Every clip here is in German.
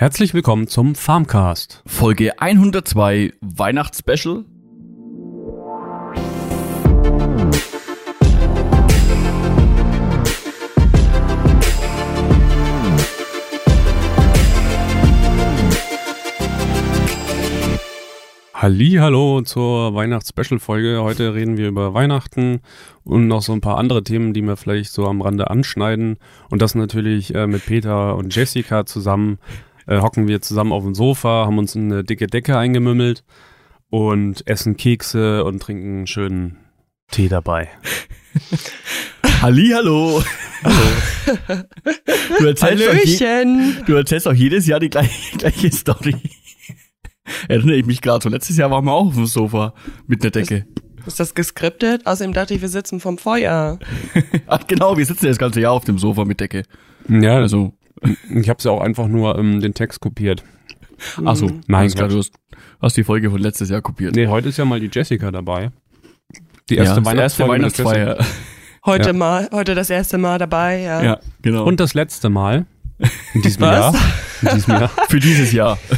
Herzlich willkommen zum Farmcast. Folge 102 Weihnachtsspecial. Hallo zur Weihnachts-Special-Folge. Heute reden wir über Weihnachten und noch so ein paar andere Themen, die wir vielleicht so am Rande anschneiden. Und das natürlich äh, mit Peter und Jessica zusammen. Äh, hocken wir zusammen auf dem Sofa, haben uns eine dicke Decke eingemümmelt und essen Kekse und trinken einen schönen Tee dabei. Halli, hallo. Hallo. Du erzählst, doch je, du erzählst auch jedes Jahr die gleiche, gleiche Story. Erinnere ich mich gerade so. Letztes Jahr waren wir auch auf dem Sofa mit einer Decke. Ist das geskriptet? Außerdem dachte ich, wir sitzen vom Feuer. Ach genau, wir sitzen das ganze Jahr auf dem Sofa mit Decke. Ja, Also, ich habe ja auch einfach nur ähm, den Text kopiert. ach so. Nein, klar, du hast, hast die Folge von letztes Jahr kopiert. Nee, heute ist ja mal die Jessica dabei. Die ja, erste erste Weihnachtsfolge. Weihnachtsfeier. Heute Ja. mal, heute das erste Mal dabei, ja. Ja, genau. Und das letzte Mal in diesem Was? Jahr. In diesem Jahr. für dieses Jahr.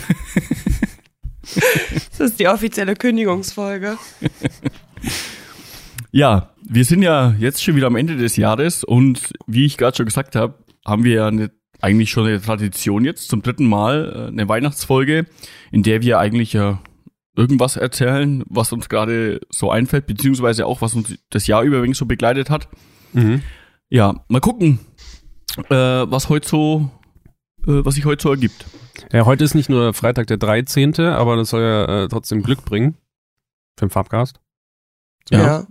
Das ist die offizielle Kündigungsfolge. Ja, wir sind ja jetzt schon wieder am Ende des Jahres und wie ich gerade schon gesagt habe, haben wir ja eine, eigentlich schon eine Tradition jetzt zum dritten Mal, äh, eine Weihnachtsfolge, in der wir eigentlich ja irgendwas erzählen, was uns gerade so einfällt, beziehungsweise auch, was uns das Jahr über übrigens so begleitet hat. Mhm. Ja, mal gucken, äh, was heute so, äh, was sich heute so ergibt. Ja, heute ist nicht nur Freitag der 13., aber das soll ja äh, trotzdem Glück bringen. Für den Farbcast. Ja.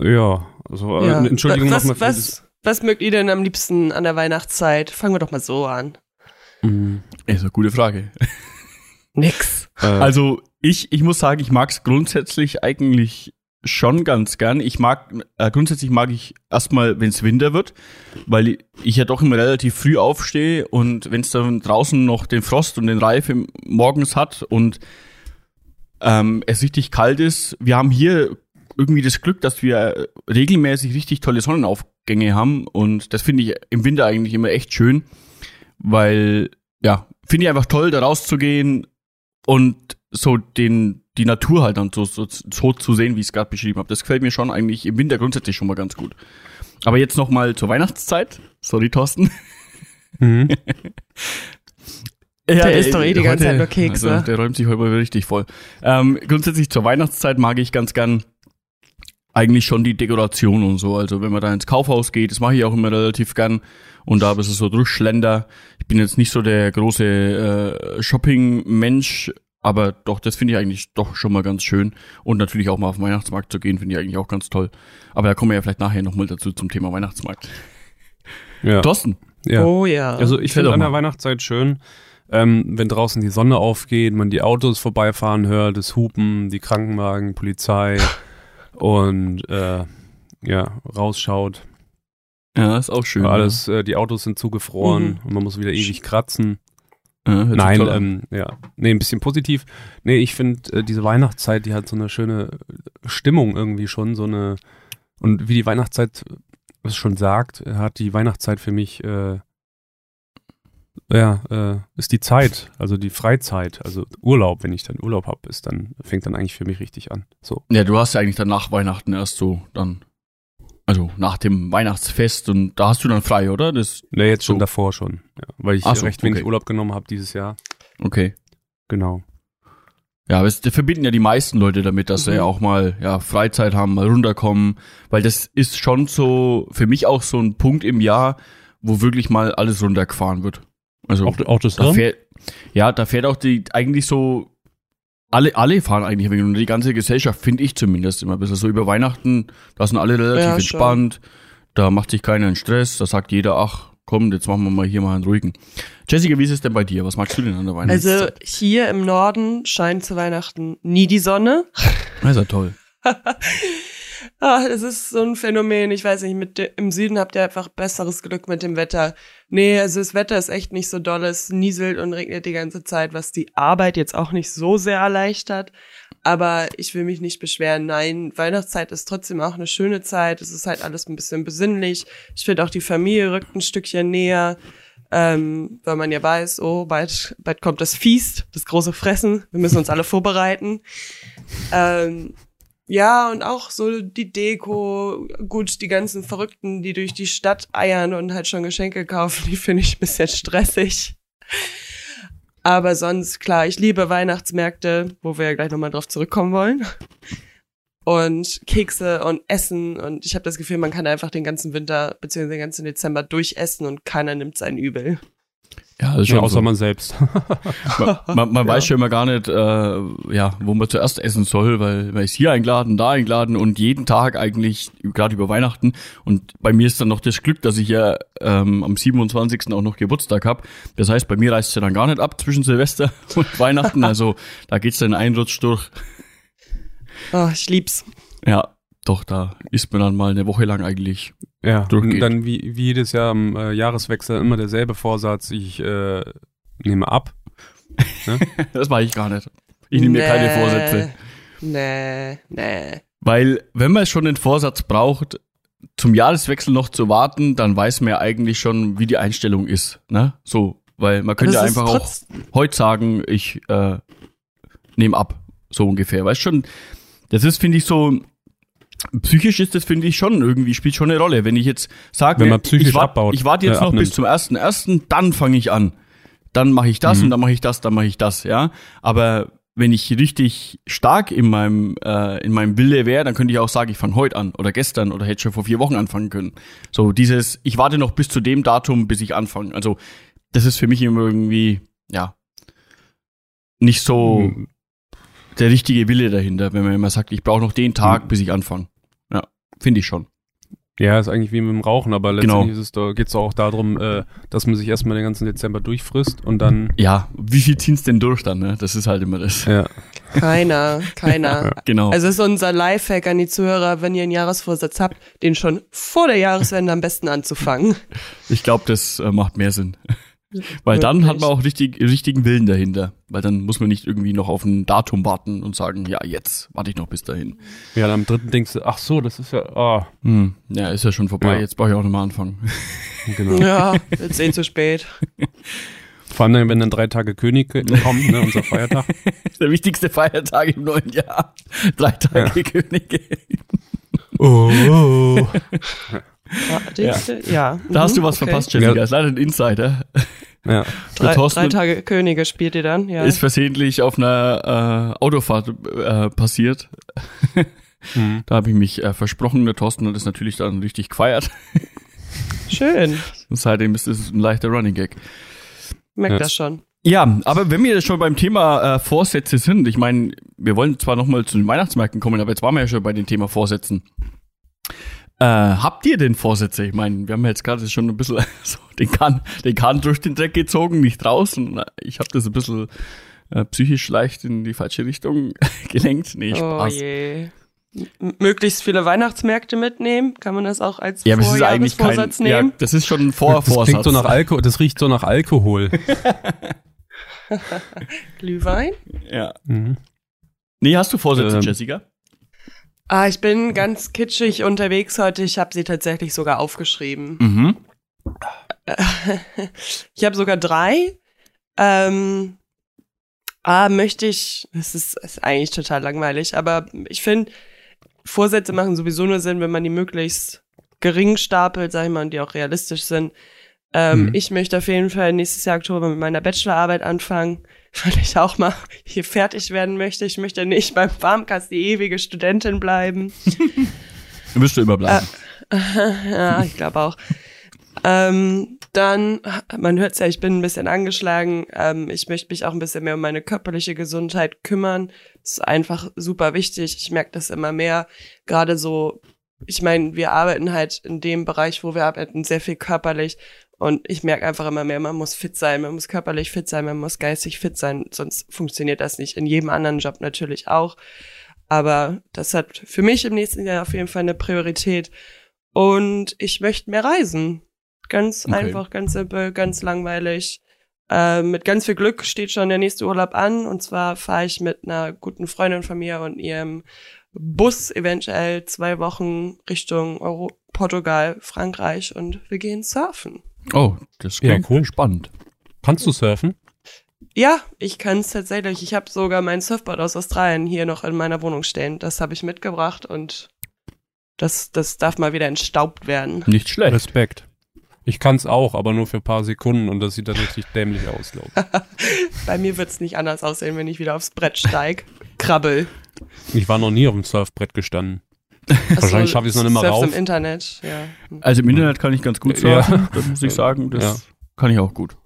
Ja, also äh, Ja. Entschuldigung was, nochmal für was, was mögt ihr denn am liebsten an der Weihnachtszeit? Fangen wir doch mal so an. das. Mhm. Ist eine gute Frage. Nix. Äh, Also ich, ich muss sagen, ich mag es grundsätzlich eigentlich schon ganz gern. Ich mag, äh, grundsätzlich mag ich erstmal, wenn es Winter wird, weil ich ja doch immer relativ früh aufstehe und wenn es dann draußen noch den Frost und den Reif im, morgens hat und ähm, es richtig kalt ist. Wir haben hier irgendwie das Glück, dass wir regelmäßig richtig tolle Sonnenaufgänge haben und das finde ich im Winter eigentlich immer echt schön, weil ja, finde ich einfach toll, da rauszugehen und so den die Natur halt dann so, so, so zu sehen, wie ich es gerade beschrieben habe. Das gefällt mir schon eigentlich im Winter grundsätzlich schon mal ganz gut. Aber jetzt noch mal zur Weihnachtszeit. Sorry, Thorsten. mhm. Ja, Der isst doch eh die ganze Zeit nur Kekse. Also, der räumt sich heute mal richtig voll. Ähm, grundsätzlich zur Weihnachtszeit mag ich ganz gern eigentlich schon die Dekoration und so. Also wenn man da ins Kaufhaus geht, das mache ich auch immer relativ gern. Und da ist es so durchschlender. Ich bin jetzt nicht so der große äh, Shopping-Mensch, aber doch, das finde ich eigentlich doch schon mal ganz schön. Und natürlich auch mal auf den Weihnachtsmarkt zu gehen, finde ich eigentlich auch ganz toll. Aber da kommen wir ja vielleicht nachher nochmal dazu zum Thema Weihnachtsmarkt. ja. Thorsten, ja. Oh ja. Also ich finde an der mal. Weihnachtszeit schön, ähm, wenn draußen die Sonne aufgeht, man die Autos vorbeifahren hört, das Hupen, die Krankenwagen, Polizei und äh, ja, rausschaut. ja, ist auch schön. Alles, äh, die Autos sind zugefroren Mhm. und man muss wieder ewig kratzen. Ja, Nein, ähm, ja. Nee, ein bisschen positiv. Nee, ich finde, äh, diese Weihnachtszeit, die hat so eine schöne äh, Stimmung irgendwie schon, so eine, und wie die Weihnachtszeit es schon sagt, hat die Weihnachtszeit für mich, äh, ja, äh, ist die Zeit, also die Freizeit, also Urlaub, wenn ich dann Urlaub habe, ist dann, fängt dann eigentlich für mich richtig an. So. Ja, du hast ja eigentlich dann nach Weihnachten erst so dann, also nach dem Weihnachtsfest und da hast du dann frei, oder? Das, Nee, jetzt schon So. davor schon, ja, weil ich Ach so, recht wenig okay. Urlaub genommen habe dieses Jahr. okay. Genau. Ja, aber es das verbinden ja die meisten Leute damit, dass sie Mhm. ja auch mal ja, Freizeit haben, mal runterkommen, weil das ist schon so für mich auch so ein Punkt im Jahr, wo wirklich mal alles runtergefahren wird. Also Auch, auch das da fährt, ja, da fährt auch die eigentlich so alle alle fahren eigentlich wegen und die ganze Gesellschaft finde ich zumindest immer ein bisschen so über Weihnachten, da sind alle relativ Ja, schon. entspannt, da macht sich keiner einen Stress, da sagt jeder, ach komm, jetzt machen wir mal hier mal einen ruhigen. Jessica, wie ist es denn bei dir? Was magst du denn an der Also Weihnachtszeit? hier im Norden scheint zu Weihnachten nie die Sonne. das ist ja toll. Ah, das ist so ein Phänomen. Ich weiß nicht, mit im Süden habt ihr einfach besseres Glück mit dem Wetter. Nee, also das Wetter ist echt nicht so doll. Es nieselt und regnet die ganze Zeit, was die Arbeit jetzt auch nicht so sehr erleichtert. Aber ich will mich nicht beschweren. Nein, Weihnachtszeit ist trotzdem auch eine schöne Zeit. Es ist halt alles ein bisschen besinnlich. Ich finde auch die Familie rückt ein Stückchen näher. ähm, weil man ja weiß, oh, bald, bald kommt das Feast, das große Fressen, wir müssen uns alle vorbereiten. Ähm, ja, und auch so die Deko, gut, die ganzen Verrückten, die durch die Stadt eiern und halt schon Geschenke kaufen, die finde ich ein bisschen stressig. Aber sonst, klar, ich liebe Weihnachtsmärkte, wo wir ja gleich nochmal drauf zurückkommen wollen. Und Kekse und Essen. Und ich habe das Gefühl, man kann einfach den ganzen Winter bzw. den ganzen Dezember durchessen und keiner nimmt sein Übel. Ja, das ist schon ja, außer so. man selbst. man, man, man ja. weiß schon immer gar nicht, äh, ja, wo man zuerst essen soll, weil man ist hier eingeladen, da eingeladen und jeden Tag eigentlich, gerade über Weihnachten. Und bei mir ist dann noch das Glück, dass ich ja ähm, am 27. auch noch Geburtstag hab. Das heißt, bei mir reißt es ja dann gar nicht ab zwischen Silvester und Weihnachten. Also da geht's dann Einrutsch durch. Oh, ich lieb's. Ja, doch, da ist man dann mal eine Woche lang eigentlich ja, durchgeht. Und dann wie, wie jedes Jahr am äh, Jahreswechsel immer derselbe Vorsatz, ich äh, nehme ab. Ne? das mache ich gar nicht. Ich nehme nee, mir keine Vorsätze. Nee, nee. Weil, wenn man schon den Vorsatz braucht, zum Jahreswechsel noch zu warten, dann weiß man ja eigentlich schon, wie die Einstellung ist. Ne? So, weil man könnte ja einfach auch heute sagen, ich äh, nehme ab. So ungefähr. Weißt schon, das ist, finde ich, so psychisch ist das, finde ich, schon irgendwie, spielt schon eine Rolle. Wenn ich jetzt sage, wenn man psychisch ich, wart, abbaut, ich warte jetzt äh, noch bis zum ersten ersten, dann fange ich an. Dann mache ich das mhm. und dann mache ich das, dann mache ich das, ja. Aber wenn ich richtig stark in meinem äh, in meinem Wille wäre, dann könnte ich auch sagen, ich fange heute an oder gestern oder hätte schon vor vier Wochen anfangen können. So dieses, ich warte noch bis zu dem Datum, bis ich anfange. Also das ist für mich immer irgendwie ja nicht so mhm. Der richtige Wille dahinter, wenn man immer sagt, ich brauche noch den Tag, mhm. bis ich anfange. Finde ich schon. Ja, ist eigentlich wie mit dem Rauchen, aber genau. letztendlich genau. geht es auch darum, äh, dass man sich erstmal den ganzen Dezember durchfrisst und dann. Ja, wie viel ziehen es denn durch dann, ne? Das ist halt immer das. Ja. Keiner, keiner. ja, genau. Also ist unser Lifehack an die Zuhörer, wenn ihr einen Jahresvorsatz habt, den schon vor der Jahreswende am besten anzufangen. Ich glaube, das äh, macht mehr Sinn. Weil dann hat man auch richtig, richtigen Willen dahinter. Weil dann muss man nicht irgendwie noch auf ein Datum warten und sagen, ja, jetzt warte ich noch bis dahin. Ja, dann am dritten denkst du, ach so, das ist ja, ah. Oh. Hm, ja, ist ja schon vorbei, ja. jetzt brauche ich auch nochmal anfangen. Genau. Ja, jetzt eh zu spät. Vor allem, wenn dann drei Tage König kommt, ne, unser Feiertag. Der wichtigste Feiertag im neuen Jahr. Drei Tage ja. Könige. Oh. Ja. ja. Da hast du was okay. verpasst, Jessica. Ja. ist leider ein Insider. Ja. Drei, drei, Tage Könige spielt ihr dann, ja. Ist versehentlich auf einer äh, Autofahrt äh, passiert. mhm. Da habe ich mich äh, versprochen. Der Thorsten hat es natürlich dann richtig gefeiert. Schön. Und seitdem ist es ein leichter Running Gag. Merkt ja. das schon. Ja, aber wenn wir schon beim Thema äh, Vorsätze sind, ich meine, wir wollen zwar nochmal zu den Weihnachtsmärkten kommen, aber jetzt waren wir ja schon bei dem Thema Vorsätzen. Äh, habt ihr denn Vorsätze? Ich meine, wir haben jetzt gerade schon ein bisschen so den Kahn, den Kahn durch den Dreck gezogen, nicht draußen. Ich habe das ein bisschen äh, psychisch leicht in die falsche Richtung gelenkt. Nee, oh Spaß. Oh je. M möglichst viele Weihnachtsmärkte mitnehmen? Kann man das auch als ja, aber es ist eigentlich kein, nehmen? Ja, das ist schon ein Vorvorsatz. Das klingt so nach Alkohol, das riecht so nach Alkohol. Glühwein? Ja. Mhm. Nee, hast du Vorsätze, ähm, Jessica? Ah, ich bin ganz kitschig unterwegs heute. Ich habe sie tatsächlich sogar aufgeschrieben. Mhm. Ich habe sogar drei. Ähm, ah, möchte ich, das ist, ist eigentlich total langweilig, aber ich finde, Vorsätze machen sowieso nur Sinn, wenn man die möglichst gering stapelt, sag ich mal, und die auch realistisch sind. Ähm, mhm. Ich möchte auf jeden Fall nächstes Jahr Oktober mit meiner Bachelorarbeit anfangen weil ich auch mal hier fertig werden möchte. Ich möchte nicht beim Farmcast die ewige Studentin bleiben. Du wirst du immer bleiben. Äh, ja, ich glaube auch. Ähm, dann, man hört ja, ich bin ein bisschen angeschlagen. Ähm, ich möchte mich auch ein bisschen mehr um meine körperliche Gesundheit kümmern. Das ist einfach super wichtig. Ich merke das immer mehr. Gerade so, ich meine, wir arbeiten halt in dem Bereich, wo wir arbeiten, sehr viel körperlich. Und ich merke einfach immer mehr, man muss fit sein, man muss körperlich fit sein, man muss geistig fit sein, sonst funktioniert das nicht. In jedem anderen Job natürlich auch. Aber das hat für mich im nächsten Jahr auf jeden Fall eine Priorität. Und ich möchte mehr reisen. Ganz okay. einfach, ganz simpel, ganz langweilig. Äh, mit ganz viel Glück steht schon der nächste Urlaub an. Und zwar fahre ich mit einer guten Freundin von mir und ihrem Bus eventuell zwei Wochen Richtung Euro Portugal, Frankreich und wir gehen surfen. Oh, das Ja, klingt cool. spannend. Kannst du surfen? Ja, ich kann es tatsächlich. Ich habe sogar mein Surfboard aus Australien hier noch in meiner Wohnung stehen. Das habe ich mitgebracht und das, das darf mal wieder entstaubt werden. Nicht schlecht. Respekt. Ich kann's auch, aber nur für ein paar Sekunden und das sieht dann richtig dämlich aus, glaube ich. Bei mir wird es nicht anders aussehen, wenn ich wieder aufs Brett steig. Krabbel. Ich war noch nie auf dem Surfbrett gestanden. Wahrscheinlich schaffe ich's noch nicht mal rauf. im Internet, ja. Also im Internet kann ich ganz gut Ja. surfen, das muss ich sagen. Das Ja. kann ich auch gut.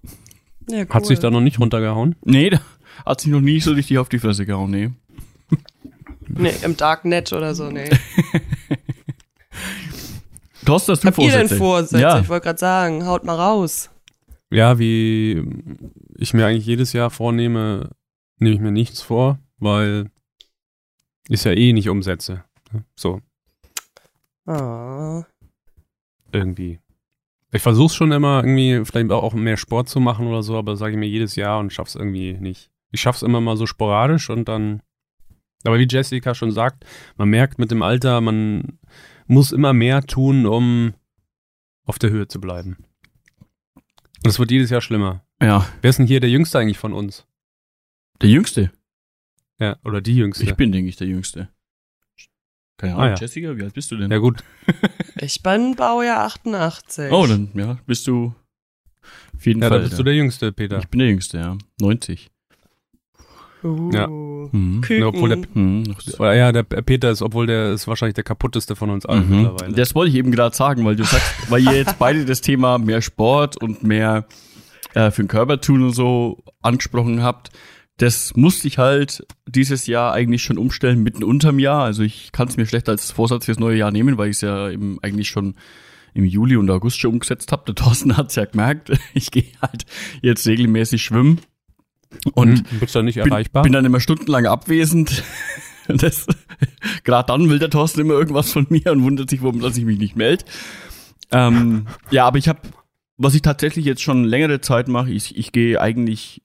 ja cool. Hat sich da noch nicht runtergehauen? Nee, da hat sich noch nie so richtig auf die Fresse gehauen, nee. Nee, im Darknet oder so, nee. Thorsten, hast du Habt ihr denn Vorsätze? Vorsätze? Ja. Ich wollte gerade sagen, haut mal raus. Ja, wie ich mir eigentlich jedes Jahr vornehme, nehme ich mir nichts vor, weil ich ja eh nicht umsetze. So, Ah. irgendwie. Ich versuche schon immer irgendwie vielleicht auch mehr Sport zu machen oder so, aber sage ich mir jedes Jahr und schaff's irgendwie nicht. Ich schaff's immer mal so sporadisch und dann. Aber wie Jessica schon sagt, man merkt mit dem Alter, man muss immer mehr tun, um auf der Höhe zu bleiben. Und es wird jedes Jahr schlimmer. Ja, Wer ist denn hier der Jüngste eigentlich von uns? der Jüngste. Ja, oder die Jüngste. Ich bin, denke ich, der Jüngste. Keine Ahnung, Ah, ja. Jessica, wie alt bist du denn? ja gut, Ich bin Baujahr 88. Oh, dann ja, bist du auf jeden ja, da Fall. bist du der Jüngste, Peter. ich bin der Jüngste, ja. 90. Uh. Ja. Mhm. Küken. Ja, obwohl der- Mhm. ja, der Peter ist, obwohl der ist wahrscheinlich der kaputteste von uns allen Mhm. mittlerweile. Das wollte ich eben gerade sagen, weil du sagst, weil ihr jetzt beide das Thema mehr Sport und mehr äh, für den Körper tun und so angesprochen habt. Das musste ich halt dieses Jahr eigentlich schon umstellen, mitten unterm Jahr. Also ich kann es mir schlecht als Vorsatz fürs neue Jahr nehmen, weil ich es ja eben eigentlich schon im Juli und August schon umgesetzt habe. Der Thorsten hat es ja gemerkt. Ich gehe halt jetzt regelmäßig schwimmen. Und Hm, bist du nicht bin, erreichbar? bin dann immer stundenlang abwesend. Das, Gerade dann will der Thorsten immer irgendwas von mir und wundert sich, warum dass ich mich nicht melde. Ähm, ja, aber ich habe, was ich tatsächlich jetzt schon längere Zeit mache, ich, ich gehe eigentlich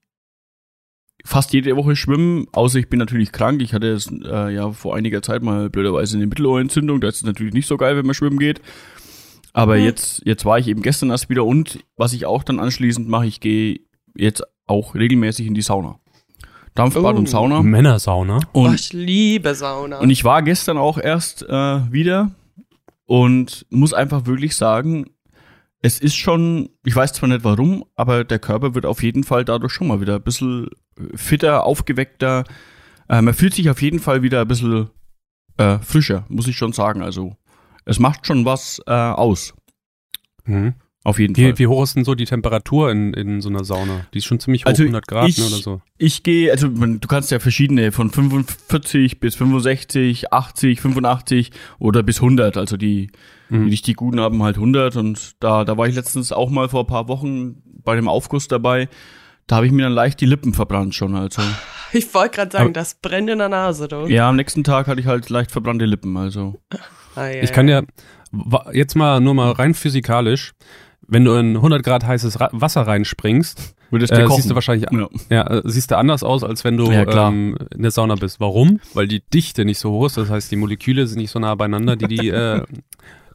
fast jede Woche schwimmen, außer ich bin natürlich krank. Ich hatte es äh, ja vor einiger Zeit mal blöderweise eine Mittelohrentzündung. Da ist es natürlich nicht so geil, wenn man schwimmen geht. Aber Hm. jetzt, jetzt war ich eben gestern erst wieder und was ich auch dann anschließend mache, ich gehe jetzt auch regelmäßig in die Sauna. Dampfbad Oh. und Sauna. Männersauna. Oh, Und, ich liebe Sauna. und ich war gestern auch erst äh, wieder und muss einfach wirklich sagen, es ist schon, ich weiß zwar nicht warum, aber der Körper wird auf jeden Fall dadurch schon mal wieder ein bisschen fitter, aufgeweckter. Äh, man fühlt sich auf jeden Fall wieder ein bisschen äh, frischer, muss ich schon sagen. Also es macht schon was äh, aus. Mhm. Auf jeden Fall. Wie, wie hoch ist denn so die Temperatur in, in so einer Sauna? Die ist schon ziemlich hoch, Also 100 Grad ich- ne, oder so. Ich gehe, also du kannst ja verschiedene von 45 bis 65, 80, 85 oder bis 100. Also die, die Mhm. richtig guten haben halt 100 und da, da war ich letztens auch mal vor ein paar Wochen bei dem Aufguss dabei. Da habe ich mir dann leicht die Lippen verbrannt schon. Also ich wollte gerade sagen, Aber- das brennt in der Nase, du. ja, am nächsten Tag hatte ich halt leicht verbrannte Lippen. Also Ah, ja, Ich kann ja jetzt mal nur mal rein physikalisch, wenn du in 100 Grad heißes Ra Wasser reinspringst, würde es äh, siehst du wahrscheinlich ja. ja, äh, siehst du anders aus, als wenn du Ja, klar. ähm, in der Sauna bist. Warum? Weil die Dichte nicht so hoch ist, das heißt, die Moleküle sind nicht so nah beieinander, die die äh,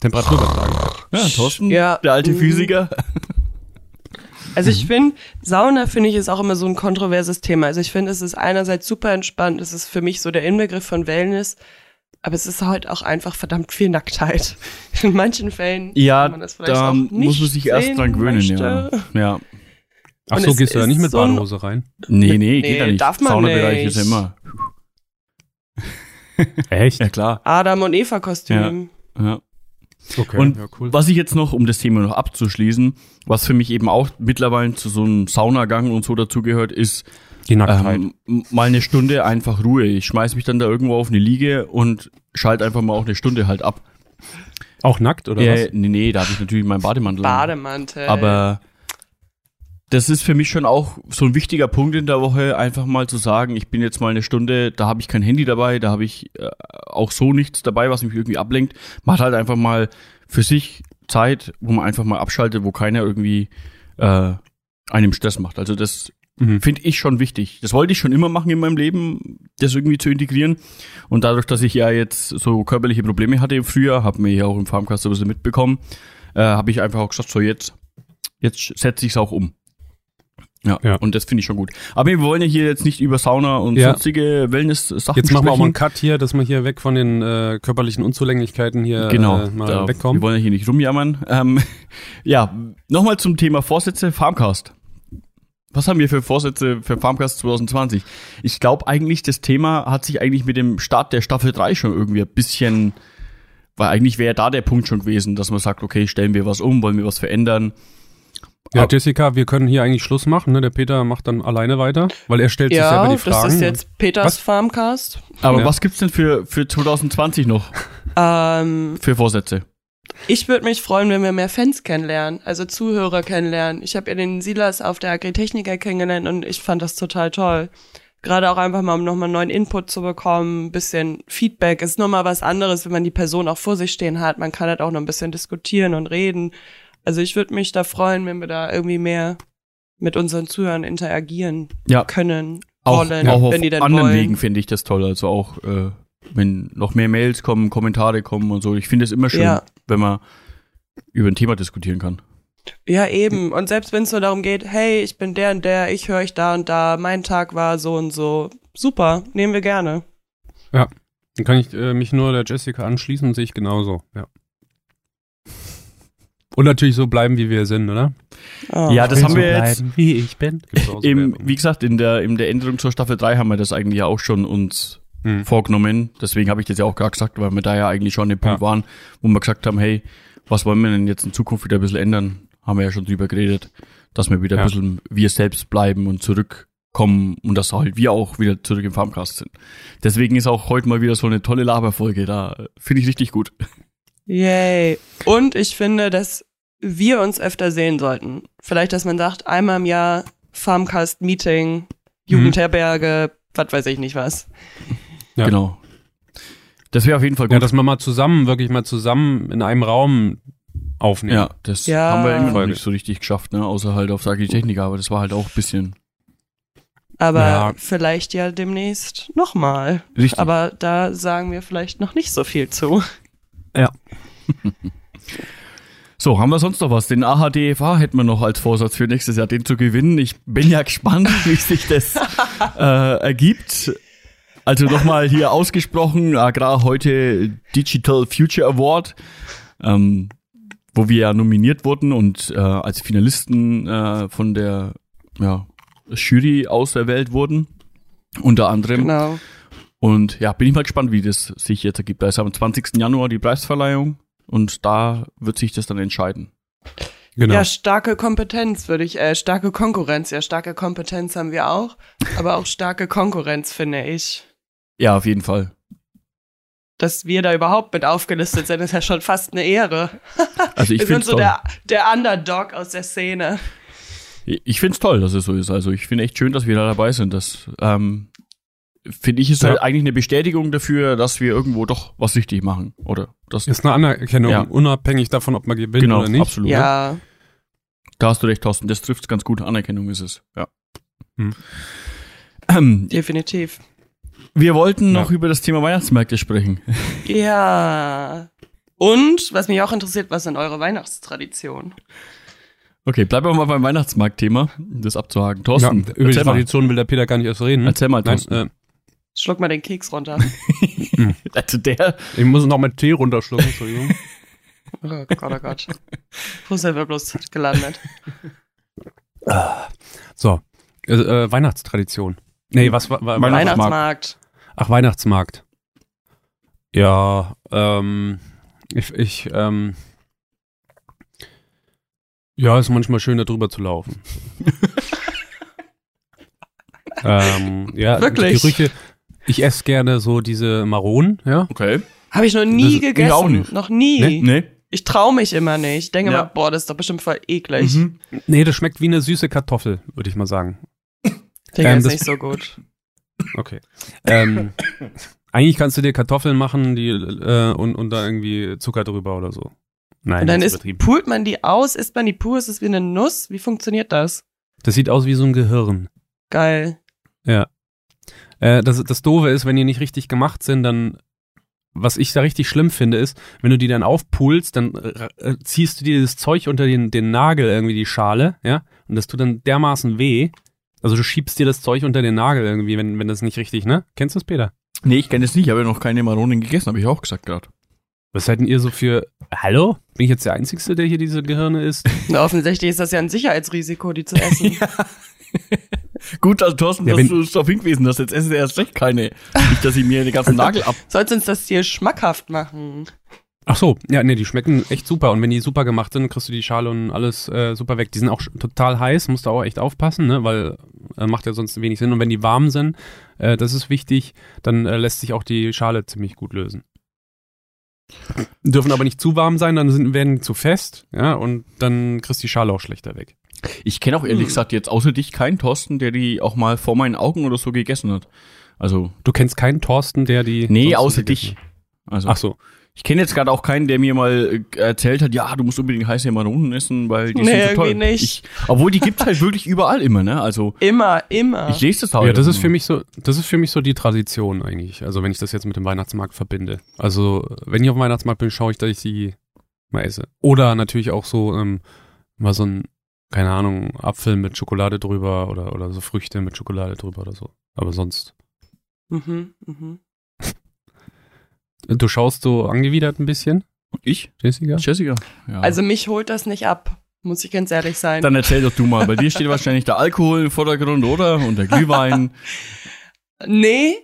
Temperatur übertragen. ja, Thorsten, Ja. der alte Mhm. Physiker. Also ich finde, Sauna finde ich ist auch immer so ein kontroverses Thema. Also ich finde, es ist einerseits super entspannt, es ist für mich so der Inbegriff von Wellness, aber es ist halt auch einfach verdammt viel Nacktheit. In manchen Fällen Ja, kann man das vielleicht da auch muss nicht man sich erst dran gewöhnen, ja. möchte. ja. Ach Und so, es gehst du da nicht mit so Badehose rein? Nee, nee, Nee, geht ja nicht. darf man Saunabereich nicht. ist ja immer. Echt? Ja, klar. Adam und Eva Kostüm. Ja. Okay, Und ja, cool. Was ich jetzt noch, um das Thema noch abzuschließen, was für mich eben auch mittlerweile zu so einem Saunagang und so dazugehört, ist Die Nacktheit. ähm, mal eine Stunde einfach Ruhe. Ich schmeiß mich dann da irgendwo auf eine Liege und schalte einfach mal auch eine Stunde halt ab. auch nackt oder Ja, was? nee, nee, da habe ich natürlich meinen Bademantel. an. Bademantel. Aber das ist für mich schon auch so ein wichtiger Punkt in der Woche, einfach mal zu sagen, ich bin jetzt mal eine Stunde, da habe ich kein Handy dabei, da habe ich äh, auch so nichts dabei, was mich irgendwie ablenkt. Macht halt einfach mal für sich Zeit, wo man einfach mal abschaltet, wo keiner irgendwie äh, einem Stress macht. Also das Mhm. finde ich schon wichtig. Das wollte ich schon immer machen in meinem Leben, das irgendwie zu integrieren. Und dadurch, dass ich ja jetzt so körperliche Probleme hatte im Frühjahr, habe mir ja auch im Farmcast so ein bisschen mitbekommen, äh, habe ich einfach auch gesagt, so jetzt jetzt setze ich es auch um. Ja, Ja. und das finde ich schon gut. Aber wir wollen ja hier jetzt nicht über Sauna und Ja. sonstige Wellness-Sachen Jetzt machen wir auch mal einen. Cut hier, dass wir hier weg von den äh, körperlichen Unzulänglichkeiten hier Genau, äh, mal da, wir wegkommen. wollen ja hier nicht rumjammern. Ähm, ja, nochmal zum Thema Vorsätze, Farmcast. Was haben wir für Vorsätze für Farmcast 2020? Ich glaube eigentlich, das Thema hat sich eigentlich mit dem Start der Staffel 3 schon irgendwie ein bisschen, weil eigentlich wäre da der Punkt schon gewesen, dass man sagt, okay, stellen wir was um, wollen wir was verändern. Ja, Ab- Jessica, wir können hier eigentlich Schluss machen. Ne? Der Peter macht dann alleine weiter, weil er stellt sich Ja, selber die das Fragen. ist jetzt Peters Was? Farmcast. Aber Ja. was gibt's denn für, für 2020 noch Ähm, für Vorsätze? ich würde mich freuen, wenn wir mehr Fans kennenlernen, also Zuhörer kennenlernen. Ich habe ja den Silas auf der Agritechniker kennengelernt und ich fand das total toll. Gerade auch einfach mal, um nochmal neuen Input zu bekommen, ein bisschen Feedback. Ist nochmal was anderes, wenn man die Person auch vor sich stehen hat. Man kann halt auch noch ein bisschen diskutieren und reden. Also ich würde mich da freuen, wenn wir da irgendwie mehr mit unseren Zuhörern interagieren Ja. können, Auch, wollen, auch auf wenn die denn anderen wollen. Wegen finde ich das toll. Also auch, äh, wenn noch mehr Mails kommen, Kommentare kommen und so. Ich finde es immer schön, Ja. wenn man über ein Thema diskutieren kann. Ja, eben. Und selbst wenn es nur darum geht, hey, ich bin der und der, ich höre euch da und da, mein Tag war so und so. Super, nehmen wir gerne. Dann kann ich äh, mich nur der Jessica anschließen, sehe ich genauso. Ja. Und natürlich so bleiben, wie wir sind, oder? Oh. Ja, das Ich haben will wir so jetzt bleiben, wie ich bin. Im, wie gesagt, in der, in der Änderung zur Staffel 3 haben wir das eigentlich ja auch schon uns Hm. vorgenommen. Deswegen habe ich das ja auch gerade gesagt, weil wir da ja eigentlich schon an dem Punkt Ja. waren, wo wir gesagt haben, hey, was wollen wir denn jetzt in Zukunft wieder ein bisschen ändern? Haben wir ja schon drüber geredet, dass wir wieder Ja. ein bisschen wir selbst bleiben und zurückkommen und dass halt wir auch wieder zurück im Farmcast sind. Deswegen ist auch heute mal wieder so eine tolle Laberfolge da. Finde ich richtig gut. Yay. Und ich finde, dass wir uns öfter sehen sollten. Vielleicht, dass man sagt, einmal im Jahr Farmcast-Meeting, Jugendherberge, was weiß ich nicht was. Ja. Genau. Das wäre auf jeden Fall gut. Ja, dass wir mal zusammen, wirklich mal zusammen in einem Raum aufnehmen. Ja, das Ja. haben wir irgendwie Folge. nicht so richtig geschafft, ne? Außer halt auf Agritechnik, aber das war halt auch ein bisschen Aber Ja. vielleicht ja demnächst nochmal. richtig. Aber da sagen wir vielleicht noch nicht so viel zu. So, haben wir sonst noch was? Den AHDFA hätten wir noch als Vorsatz für nächstes Jahr, den zu gewinnen. Ich bin ja gespannt, wie sich das äh, ergibt. Also nochmal hier ausgesprochen, Agrar heute Digital Future Award, ähm, wo wir ja nominiert wurden und äh, als Finalisten äh, von der ja, Jury auserwählt wurden. Unter anderem. Genau. Und ja, bin ich mal gespannt, wie das sich jetzt ergibt. Da ist am 20. Januar die Preisverleihung und da wird sich das dann entscheiden. Genau. Ja, starke Kompetenz würde ich, äh, starke Konkurrenz. Ja, starke Kompetenz haben wir auch, aber auch starke Konkurrenz, finde ich. Ja, auf jeden Fall. Dass wir da überhaupt mit aufgelistet sind, ist ja schon fast eine Ehre. Also ich wir sind finde so toll. der, der Underdog aus der Szene. Ich finde es toll, dass es so ist. Also ich finde echt schön, dass wir da dabei sind. Das ähm, finde ich ist Ja. halt eigentlich eine Bestätigung dafür, dass wir irgendwo doch was richtig machen. Oder das Ist eine Anerkennung, Ja. unabhängig davon, ob man gewinnt genau, oder nicht. absolut. Ja, Da hast du recht, Thorsten. Das trifft ganz gut. Anerkennung ist es. Ja. Hm. Ähm, definitiv. wir wollten Ja. noch über das Thema Weihnachtsmärkte sprechen. Ja. Und, was mich auch interessiert, was sind eure Weihnachtstraditionen? Okay, bleiben wir mal beim Weihnachtsmarkt-Thema, um das abzuhaken. Ja, Thorsten, über die. Tradition will der Peter gar nicht erst reden. Erzähl mal, Nein, Thorsten. äh, Schluck mal den Keks runter. Also der, ich muss noch mit Tee runterschlucken, Entschuldigung. Oh Gott, oh Gott. Wo sind wir bloß gelandet? So, äh, äh, Weihnachtstradition. Nee, was war, war Weihnachtsmarkt. Weihnachtsmarkt. Ach, Weihnachtsmarkt. Ja, ähm, ich, ich, ähm, ja, ist manchmal schön, da drüber zu laufen. ähm, ja, Wirklich? Gerüche. Ich esse gerne so diese Maronen, ja. okay. Habe ich noch nie Das- ich gegessen. auch nicht. Noch nie. Nee? Nee. Ich traue mich immer nicht. Ich denke Ja. immer, boah, das ist doch bestimmt voll eklig. Mhm. Nee, das schmeckt wie eine süße Kartoffel, würde ich mal sagen. Digga, Ähm, ist nicht so gut. Okay. ähm, eigentlich kannst du dir Kartoffeln machen die, äh, und, und da irgendwie Zucker drüber oder so. Nein, Und dann ist, pult man die aus, isst man die pur, ist es wie eine Nuss? Wie funktioniert das? Das sieht aus wie so ein Gehirn. Geil. Äh, das, das Doofe ist, wenn die nicht richtig gemacht sind, dann was ich da richtig schlimm finde, ist, wenn du die dann aufpulst, dann äh, ziehst du dir das Zeug unter den, den Nagel irgendwie, die Schale, ja, und das tut dann dermaßen weh. Also du schiebst dir das Zeug unter den Nagel irgendwie, wenn, wenn das nicht richtig, ne? Kennst du das, Peter? Nee, ich kenne es nicht, ich habe ja noch keine Maronen gegessen, habe ich auch gesagt gerade. Was seid denn ihr so für, hallo? Bin ich jetzt der Einzige, der hier diese Gehirne isst? Na, offensichtlich ist das ja ein Sicherheitsrisiko, die zu essen. Gut, also Thorsten, Ja, dass du es darauf hingewiesen hast, jetzt essen sie erst recht keine. Nicht, dass ich mir den ganzen Nagel ab... Sollst uns das hier schmackhaft machen? Ach so, ja, nee, die schmecken echt super. Und wenn die super gemacht sind, kriegst du die Schale und alles äh, super weg. Die sind auch total heiß, musst du auch echt aufpassen, ne? weil äh, macht ja sonst wenig Sinn. Und wenn die warm sind, äh, das ist wichtig, dann äh, lässt sich auch die Schale ziemlich gut lösen. Dürfen aber nicht zu warm sein, dann sind, werden die zu fest, ja, und dann kriegst du die Schale auch schlechter weg. Ich kenne auch ehrlich Hm. gesagt jetzt außer dich keinen Thorsten, der die auch mal vor meinen Augen oder so gegessen hat. Also, Du kennst keinen Thorsten, der die. nee, außer dich. Also, Ach so. ich kenne jetzt gerade auch keinen, der mir mal äh, erzählt hat, ja, du musst unbedingt heiße Maronen essen, weil die Nee, sind so toll. nicht. Ich, obwohl die gibt's halt wirklich überall immer, ne? Also, Immer, immer. ich lese das halt. Ja, das ist immer. für mich so, das ist für mich so die Tradition eigentlich. Also wenn ich das jetzt mit dem Weihnachtsmarkt verbinde. Also wenn ich auf dem Weihnachtsmarkt bin, schaue ich, dass ich die mal esse. Oder natürlich auch so ähm, mal so ein, keine Ahnung, Apfel mit Schokolade drüber oder oder so Früchte mit Schokolade drüber oder so. Aber sonst. Mhm, mhm. Du schaust so angewidert ein bisschen, Ich? Jessica? Jessica? Ja. Also mich holt das nicht ab, muss ich ganz ehrlich sein. Dann erzähl doch du mal. Bei dir steht wahrscheinlich der Alkohol im Vordergrund, oder? Und der Glühwein. Nee,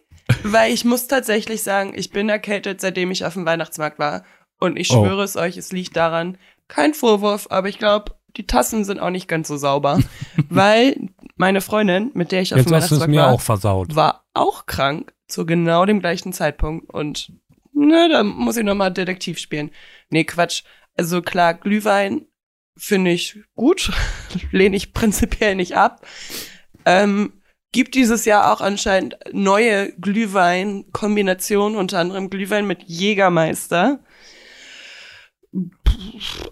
weil ich muss tatsächlich sagen, ich bin erkältet, seitdem ich auf dem Weihnachtsmarkt war. Und ich Oh. schwöre es euch, es liegt daran, kein Vorwurf, aber ich glaube, die Tassen sind auch nicht ganz so sauber. weil meine Freundin, mit der ich auf Jetzt dem Weihnachtsmarkt mir war, auch versaut. war auch krank zu genau dem gleichen Zeitpunkt. Und ne, da muss ich nochmal Detektiv spielen. Nee, Quatsch. Also klar, Glühwein finde ich gut. Lehne ich prinzipiell nicht ab. Ähm, gibt dieses Jahr auch anscheinend neue Glühwein-Kombinationen, unter anderem Glühwein mit Jägermeister.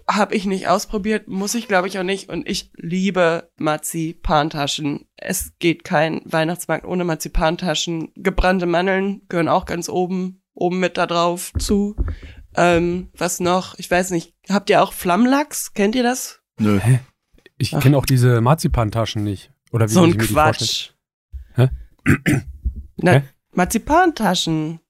Habe ich nicht ausprobiert, muss ich glaube ich auch nicht. Und ich liebe Marzipantaschen. Es geht kein Weihnachtsmarkt ohne Marzipantaschen. Gebrannte Mandeln gehören auch ganz oben, oben mit da drauf zu. Ähm, was noch? Ich weiß nicht. Habt ihr auch Flammlachs? Kennt ihr das? Nö. Ich Ach. kenne auch diese Marzipantaschen nicht. Oder wie so ein ich? Quatsch. Hä? Na, Hä? Marzipantaschen.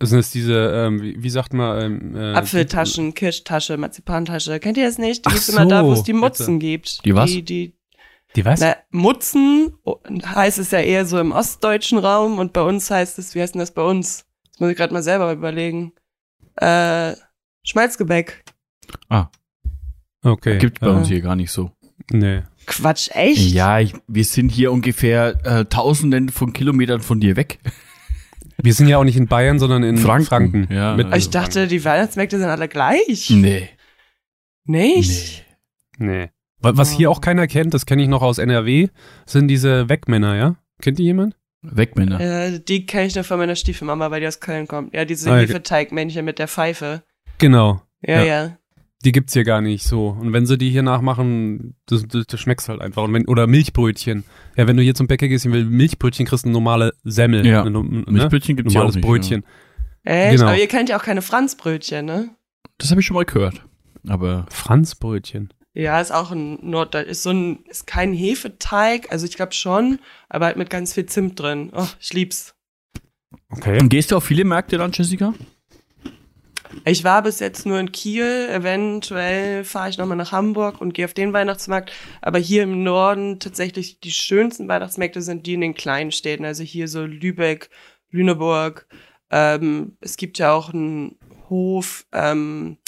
Sind das diese, ähm, wie, wie sagt man, ähm, äh, Apfeltaschen, Kirschtasche, Marzipantasche. Kennt ihr das nicht? Die Ach gibt's immer da, wo es so, die Mutzen gibt. Die was? Die, die, Die was? na, Mutzen oh, heißt es ja eher so im ostdeutschen Raum und bei uns heißt es, wie heißt denn das bei uns? Das muss ich gerade mal selber überlegen. Äh, Schmalzgebäck. Okay. Gibt bei äh, uns hier gar nicht so. Nee. Quatsch, echt? Ja, ich, wir sind hier ungefähr äh, tausenden von Kilometern von dir weg. Wir sind ja auch nicht in Bayern, sondern in Franken. Franken. Ja, Mit, Aber ich dachte, die Weihnachtsmärkte sind alle gleich. Nee. Nicht? Nee. Wa- Was hier auch keiner kennt, das kenne ich noch aus NRW, sind diese Wegmänner, ja? Kennt die jemand? Weg, Männer. Äh, die kenne ich nur von meiner Stiefelmama, weil die aus Köln kommt. Ja, diese Ah. Hefeteigmännchen mit der Pfeife. Genau. Ja, Ja. ja. Die gibt's hier gar nicht so. Und wenn sie die hier nachmachen, das, das, das schmeckt's halt einfach. Und wenn, oder Milchbrötchen. Ja, wenn du hier zum Bäcker gehst und willst Milchbrötchen, kriegst du eine normale Semmel. Ja. Eine, ne? Milchbrötchen gibt's ja auch Normales nicht, Brötchen. Echt? Genau. Aber ihr kennt ja auch keine Franzbrötchen, ne? Das habe ich schon mal gehört. Aber Franzbrötchen. Ja, ist auch ein Norddeutsch. Ist so ein, ist kein Hefeteig, also ich glaube schon, aber halt mit ganz viel Zimt drin. Oh, ich lieb's. Okay. Und gehst du auf viele Märkte dann, Jessica? Ich war bis jetzt nur in Kiel, eventuell fahre ich nochmal nach Hamburg und gehe auf den Weihnachtsmarkt. Aber hier im Norden tatsächlich die schönsten Weihnachtsmärkte sind die in den kleinen Städten. Also hier so Lübeck, Lüneburg. Ähm, es gibt ja auch einen Hof, ähm,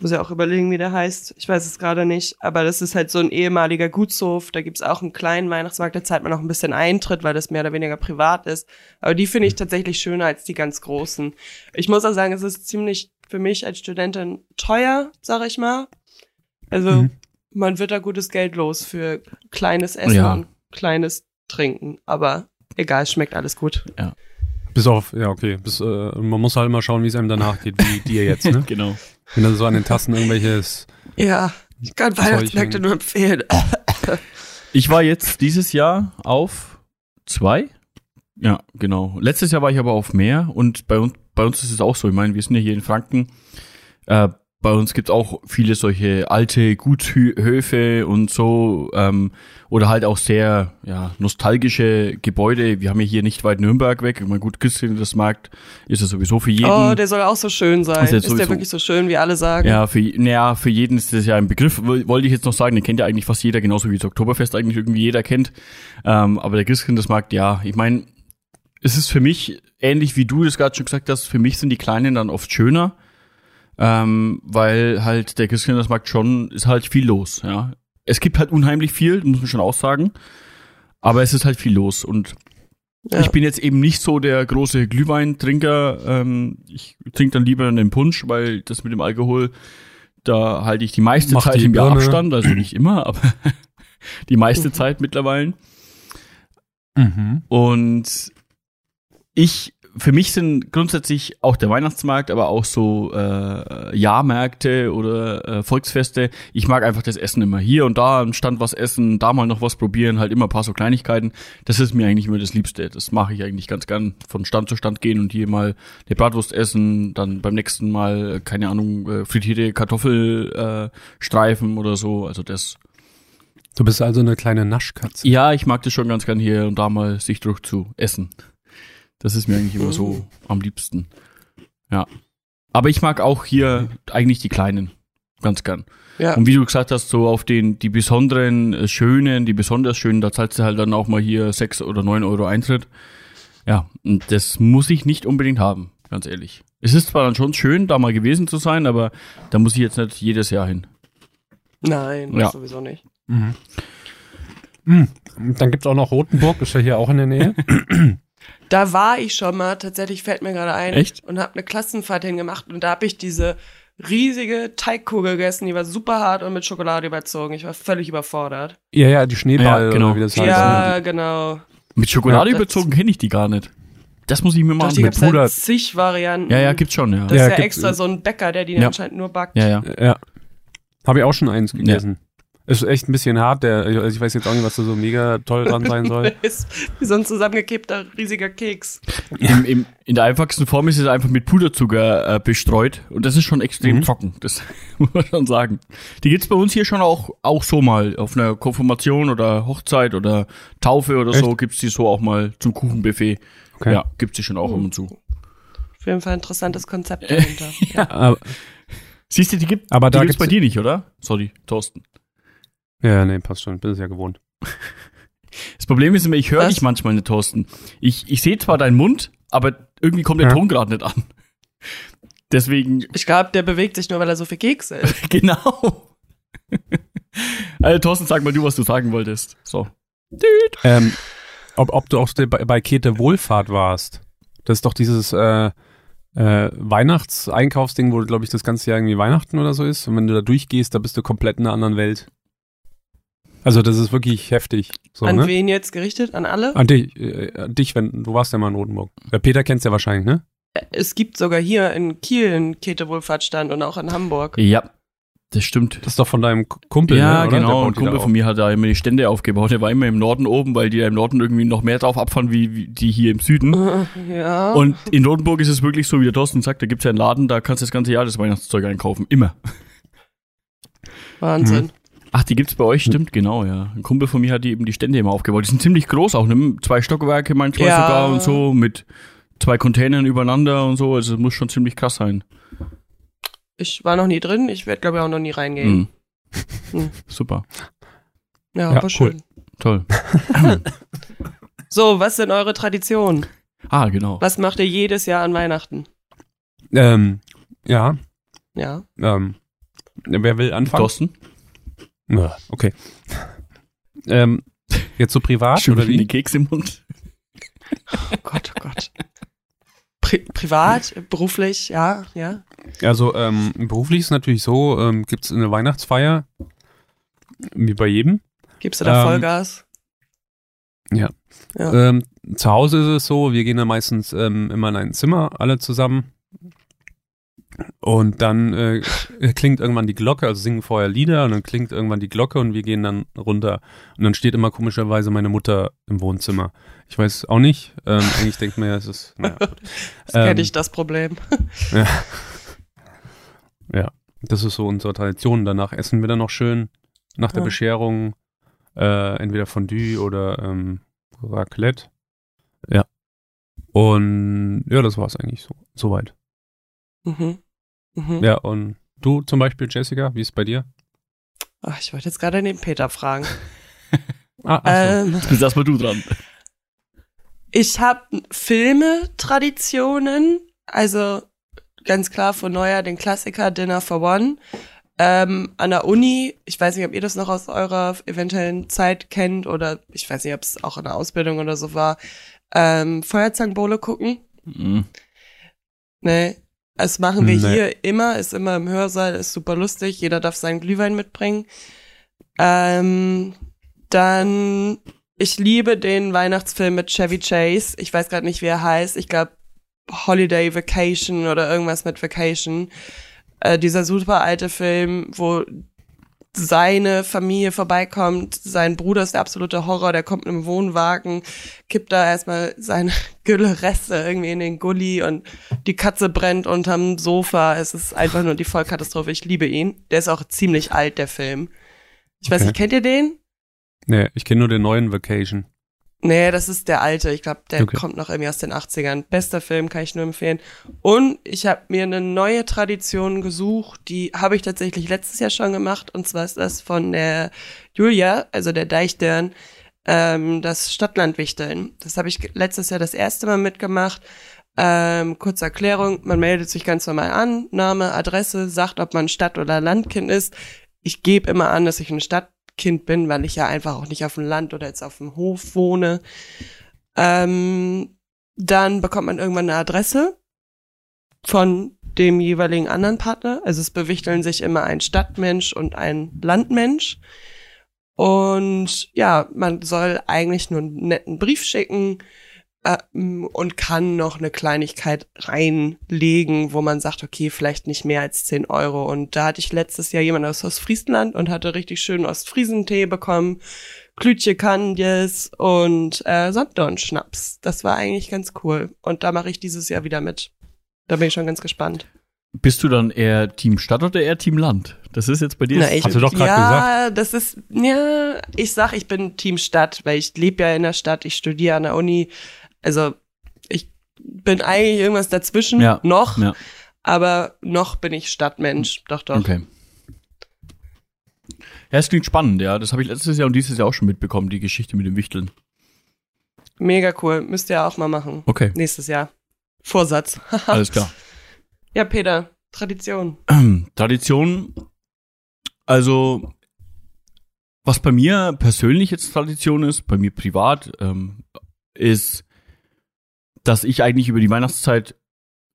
muss ja auch überlegen, wie der heißt. Ich weiß es gerade nicht. Aber das ist halt so ein ehemaliger Gutshof. Da gibt's auch einen kleinen Weihnachtsmarkt. Da zahlt man noch ein bisschen Eintritt, weil das mehr oder weniger privat ist. Aber die finde ich tatsächlich schöner als die ganz großen. Ich muss auch sagen, es ist ziemlich für mich als Studentin teuer, sag ich mal. Also Mhm. man wird da gutes Geld los für kleines Essen Ja. und kleines Trinken. Aber egal, es schmeckt alles gut. Bis auf, ja, okay. Bis, äh, man muss halt immer schauen, wie es einem danach geht, wie dir jetzt, ne? Genau. Wenn dann so an den Tassen irgendwelches. Ja, ich kann Weihnachtsmärkte nur empfehlen. Ich war jetzt dieses Jahr auf zwei Ja, genau. Letztes Jahr war ich aber auf Meer und bei uns, bei uns ist es auch so. Ich meine, wir sind ja hier in Franken. Äh, bei uns gibt es auch viele solche alte Gutshöfe und so ähm, oder halt auch sehr ja, nostalgische Gebäude. Wir haben ja hier nicht weit Nürnberg weg. Ich meine, gut, das Markt ist ja sowieso für jeden. Oh, der soll auch so schön sein. Ist Ist, ja der sowieso- wirklich so schön, wie alle sagen? Ja, für, naja, für jeden ist das ja ein Begriff, woll- wollte ich jetzt noch sagen, den kennt ja eigentlich fast jeder, genauso wie das Oktoberfest eigentlich irgendwie jeder kennt. Ähm, aber der Christkindlesmarkt, ja, ich meine, es ist für mich ähnlich wie du das gerade schon gesagt hast, für mich sind die Kleinen dann oft schöner, ähm, weil halt der Christkindlesmarkt schon, ist halt viel los, ja. Es gibt halt unheimlich viel, muss man schon auch sagen, aber es ist halt viel los und Ja. ich bin jetzt eben nicht so der große Glühweintrinker. Ähm, ich trinke dann lieber einen Punsch, weil das mit dem Alkohol, da halte ich die meiste Macht Zeit im Jahr. Abstand, also nicht immer, aber die meiste Mhm. Zeit mittlerweile. Mhm. Und ich, für mich sind grundsätzlich auch der Weihnachtsmarkt, aber auch so äh, Jahrmärkte oder äh, Volksfeste. Ich mag einfach das Essen immer hier und da am Stand was essen, da mal noch was probieren, halt immer ein paar so Kleinigkeiten. Das ist mir eigentlich immer das Liebste. Das mache ich eigentlich ganz gern, von Stand zu Stand gehen und hier mal eine Bratwurst essen, dann beim nächsten Mal, äh, keine Ahnung, äh, frittierte Kartoffelstreifen äh, Streifen oder so. Also das Du bist also eine kleine Naschkatze. ja, ich mag das schon ganz gern hier und da mal sich durch zu essen. Das ist mir eigentlich immer so am liebsten. Ja. Aber ich mag auch hier eigentlich die kleinen ganz gern. Ja. Und wie du gesagt hast, so auf den, die besonderen, äh, schönen, die besonders schönen, da zahlst du halt dann auch mal hier sechs oder neun Euro Eintritt. Ja, und das muss ich nicht unbedingt haben, ganz ehrlich. Es ist zwar dann schon schön, da mal gewesen zu sein, aber da muss ich jetzt nicht jedes Jahr hin. Nein, das Ja. sowieso nicht. Mhm. Mhm. Dann gibt's auch noch Rotenburg, ist ja hier auch in der Nähe. Da war ich schon mal, tatsächlich fällt mir gerade ein. Echt? Und habe eine Klassenfahrt hingemacht und da habe ich diese riesige Teigkugel gegessen, die war super hart und mit Schokolade überzogen. Ich war völlig überfordert. ja, ja, die Schneeball, Ja, genau. wie das heißt. Ja, genau. Mit Schokolade Ja, überzogen kenne ich die gar nicht. Das muss ich mir mal ansehen. gibt's Puder. halt zig Varianten. Ja, ja, gibt's schon, ja. Das Ja, ist ja extra so ein Bäcker, der die Ja. anscheinend nur backt. Ja, ja. Ja. Habe ich auch schon eins gegessen. Ist echt ein bisschen hart, der, also ich weiß jetzt auch nicht, was da so mega toll dran sein soll. ist wie so ein zusammengekippter riesiger Keks. Im, im, in der einfachsten Form ist es einfach mit Puderzucker äh, bestreut und das ist schon extrem Mhm. trocken, das muss man schon sagen. Die gibt's bei uns hier schon auch, auch so mal, auf einer Konfirmation oder Hochzeit oder Taufe oder so, Echt? gibt's die so auch mal zum Kuchenbuffet. Okay. Ja, gibt's die schon auch ab und zu. Auf jeden Fall ein interessantes Konzept dahinter. Aber, Siehst du, die, gibt, aber die da gibt's bei dir nicht, oder? Sorry, Thorsten. Ja, nee, passt schon, bin es ja gewohnt. Das Problem ist immer, ich höre dich manchmal nicht, Thorsten. Ich, ich sehe zwar deinen Mund, aber irgendwie kommt der Ja. Ton gerade nicht an. Deswegen, Ich glaube, der bewegt sich nur, weil er so viel Kekse isst. genau. Also, Thorsten, sag mal du, was du sagen wolltest. So. Ähm, ob, ob du auch bei, bei Käthe Wohlfahrt warst. Das ist doch dieses äh, äh, Weihnachtseinkaufsding, wo, glaube ich, das ganze Jahr irgendwie Weihnachten oder so ist. Und wenn du da durchgehst, da bist du komplett in einer anderen Welt. Also das ist wirklich heftig. So, An ne? wen jetzt gerichtet? An alle? An dich, äh, an dich, wenn du warst ja mal in Rotenburg. Der Peter kennst ja wahrscheinlich, ne? Es gibt sogar hier in Kiel einen Käthe-Wohlfahrtsstand und auch in Hamburg. Ja, das stimmt. Das ist doch von deinem Kumpel, ja, ne, genau. Ein Kumpel auf. von mir hat da immer die Stände aufgebaut. Der war immer im Norden oben, weil die da im Norden irgendwie noch mehr drauf abfahren, wie, wie die hier im Süden. Ja. Und in Rotenburg ist es wirklich so, wie der Thorsten sagt, da gibt's ja einen Laden, da kannst du das ganze Jahr das Weihnachtszeug einkaufen. Immer. Wahnsinn. Ach, die gibt's bei euch, stimmt, genau, ja. Ein Kumpel von mir hat die eben die Stände immer aufgebaut. Die sind ziemlich groß, auch ne? zwei Stockwerke manchmal Ja. sogar und so, mit zwei Containern übereinander und so. Also es muss schon ziemlich krass sein. Ich war noch nie drin, ich werde glaube ich auch noch nie reingehen. Mhm. Hm. Super, Ja, Ja, aber cool. schön. toll. So, was sind eure Traditionen? ah, genau. Was macht ihr jedes Jahr an Weihnachten? Ähm, ja, Ja. ähm, wer will anfangen? Thorsten? Ja, okay. Ähm, jetzt so privat Schon oder wie? den Keks im Mund. Oh Gott, oh Gott. Pri privat, beruflich, ja, ja. Also ähm, beruflich ist natürlich so, ähm, gibt es eine Weihnachtsfeier, wie bei jedem. Gibst du da Ähm, Vollgas? ja. Ja. Ähm, zu Hause ist es so, wir gehen dann meistens ähm, immer in ein Zimmer, alle zusammen. Und dann äh, klingt irgendwann die Glocke, also singen vorher Lieder und dann klingt irgendwann die Glocke und wir gehen dann runter. Und dann steht immer komischerweise meine Mutter im Wohnzimmer. Ich weiß auch nicht. Ähm, eigentlich denkt man ja, es ist. Naja, gut. Das kenne Ähm, ich das Problem. Ja. ja, das ist so unsere Tradition. Danach essen wir dann noch schön nach der Ja. Bescherung äh, entweder Fondue oder ähm, Raclette. Ja. Und ja, das war's eigentlich so soweit. Mhm. Mhm. Ja, und du zum Beispiel, Jessica, wie ist es bei dir? Ach, ich wollte jetzt gerade den Peter fragen. Ah, ähm, Jetzt bist erstmal du dran. ich habe Filme, Traditionen, also ganz klar von Neuer den Klassiker Dinner for One. Ähm, an der Uni, ich weiß nicht, ob ihr das noch aus eurer eventuellen Zeit kennt oder ich weiß nicht, ob es auch in der Ausbildung oder so war. Ähm, Feuerzangenbowle gucken. Mhm. Ne, das machen wir Nee. hier immer, ist immer im Hörsaal, ist super lustig, jeder darf seinen Glühwein mitbringen. Ähm, dann, ich liebe den Weihnachtsfilm mit Chevy Chase. Ich weiß gerade nicht, wie er heißt. Ich glaube Holiday Vacation oder irgendwas mit Vacation. Äh, dieser super alte Film, wo seine Familie vorbeikommt, sein Bruder ist der absolute Horror, der kommt mit einem Wohnwagen, kippt da erstmal seine Gülle-Reste irgendwie in den Gully und die Katze brennt unterm Sofa. Es ist einfach nur die Vollkatastrophe. Ich liebe ihn. Der ist auch ziemlich alt, der Film. Ich weiß Okay. nicht, kennt ihr den? Nee, ich kenne nur den neuen Vacation. Nee, das ist der alte. Ich glaube, der Okay. kommt noch irgendwie aus den 80ern. Bester Film, kann ich nur empfehlen. Und ich habe mir eine neue Tradition gesucht, die habe ich tatsächlich letztes Jahr schon gemacht. Und zwar ist das von der Julia, also der Deichstern, ähm, das Stadtlandwichteln. Das habe ich letztes Jahr das erste Mal mitgemacht. Ähm, kurze Erklärung, man meldet sich ganz normal an, Name, Adresse, sagt, ob man Stadt- oder Landkind ist. Ich gebe immer an, dass ich ein Stadtkind bin, weil ich ja einfach auch nicht auf dem Land oder jetzt auf dem Hof wohne. Ähm, dann bekommt man irgendwann eine Adresse von dem jeweiligen anderen Partner. Also es bewichteln sich immer ein Stadtmensch und ein Landmensch. Und ja, man soll eigentlich nur einen netten Brief schicken und kann noch eine Kleinigkeit reinlegen, wo man sagt, okay, vielleicht nicht mehr als 10 Euro. Und da hatte ich letztes Jahr jemanden aus Ostfriesland und hatte richtig schön Ostfriesentee bekommen, Klütje Kandjes und äh, Sanddornschnaps. Das war eigentlich ganz cool. Und da mache ich dieses Jahr wieder mit. Da bin ich schon ganz gespannt. Bist du dann eher Team Stadt oder eher Team Land? Das ist jetzt bei dir. Na, ich, Hast du doch grad ja, das ist, ja, ich sag, ich bin Team Stadt, weil ich lebe ja in der Stadt, ich studiere an der Uni. Also, ich bin eigentlich irgendwas dazwischen, Ja, noch, ja. aber noch bin ich Stadtmensch. Doch, doch. Okay. Ja, es klingt spannend, ja. Das habe ich letztes Jahr und dieses Jahr auch schon mitbekommen, die Geschichte mit dem Wichteln. Mega cool. Müsst ihr auch mal machen. Okay, Nächstes Jahr. Vorsatz. alles klar. ja, Peter, Tradition. Tradition, also was bei mir persönlich jetzt Tradition ist, bei mir privat, ähm, ist, dass ich eigentlich über die Weihnachtszeit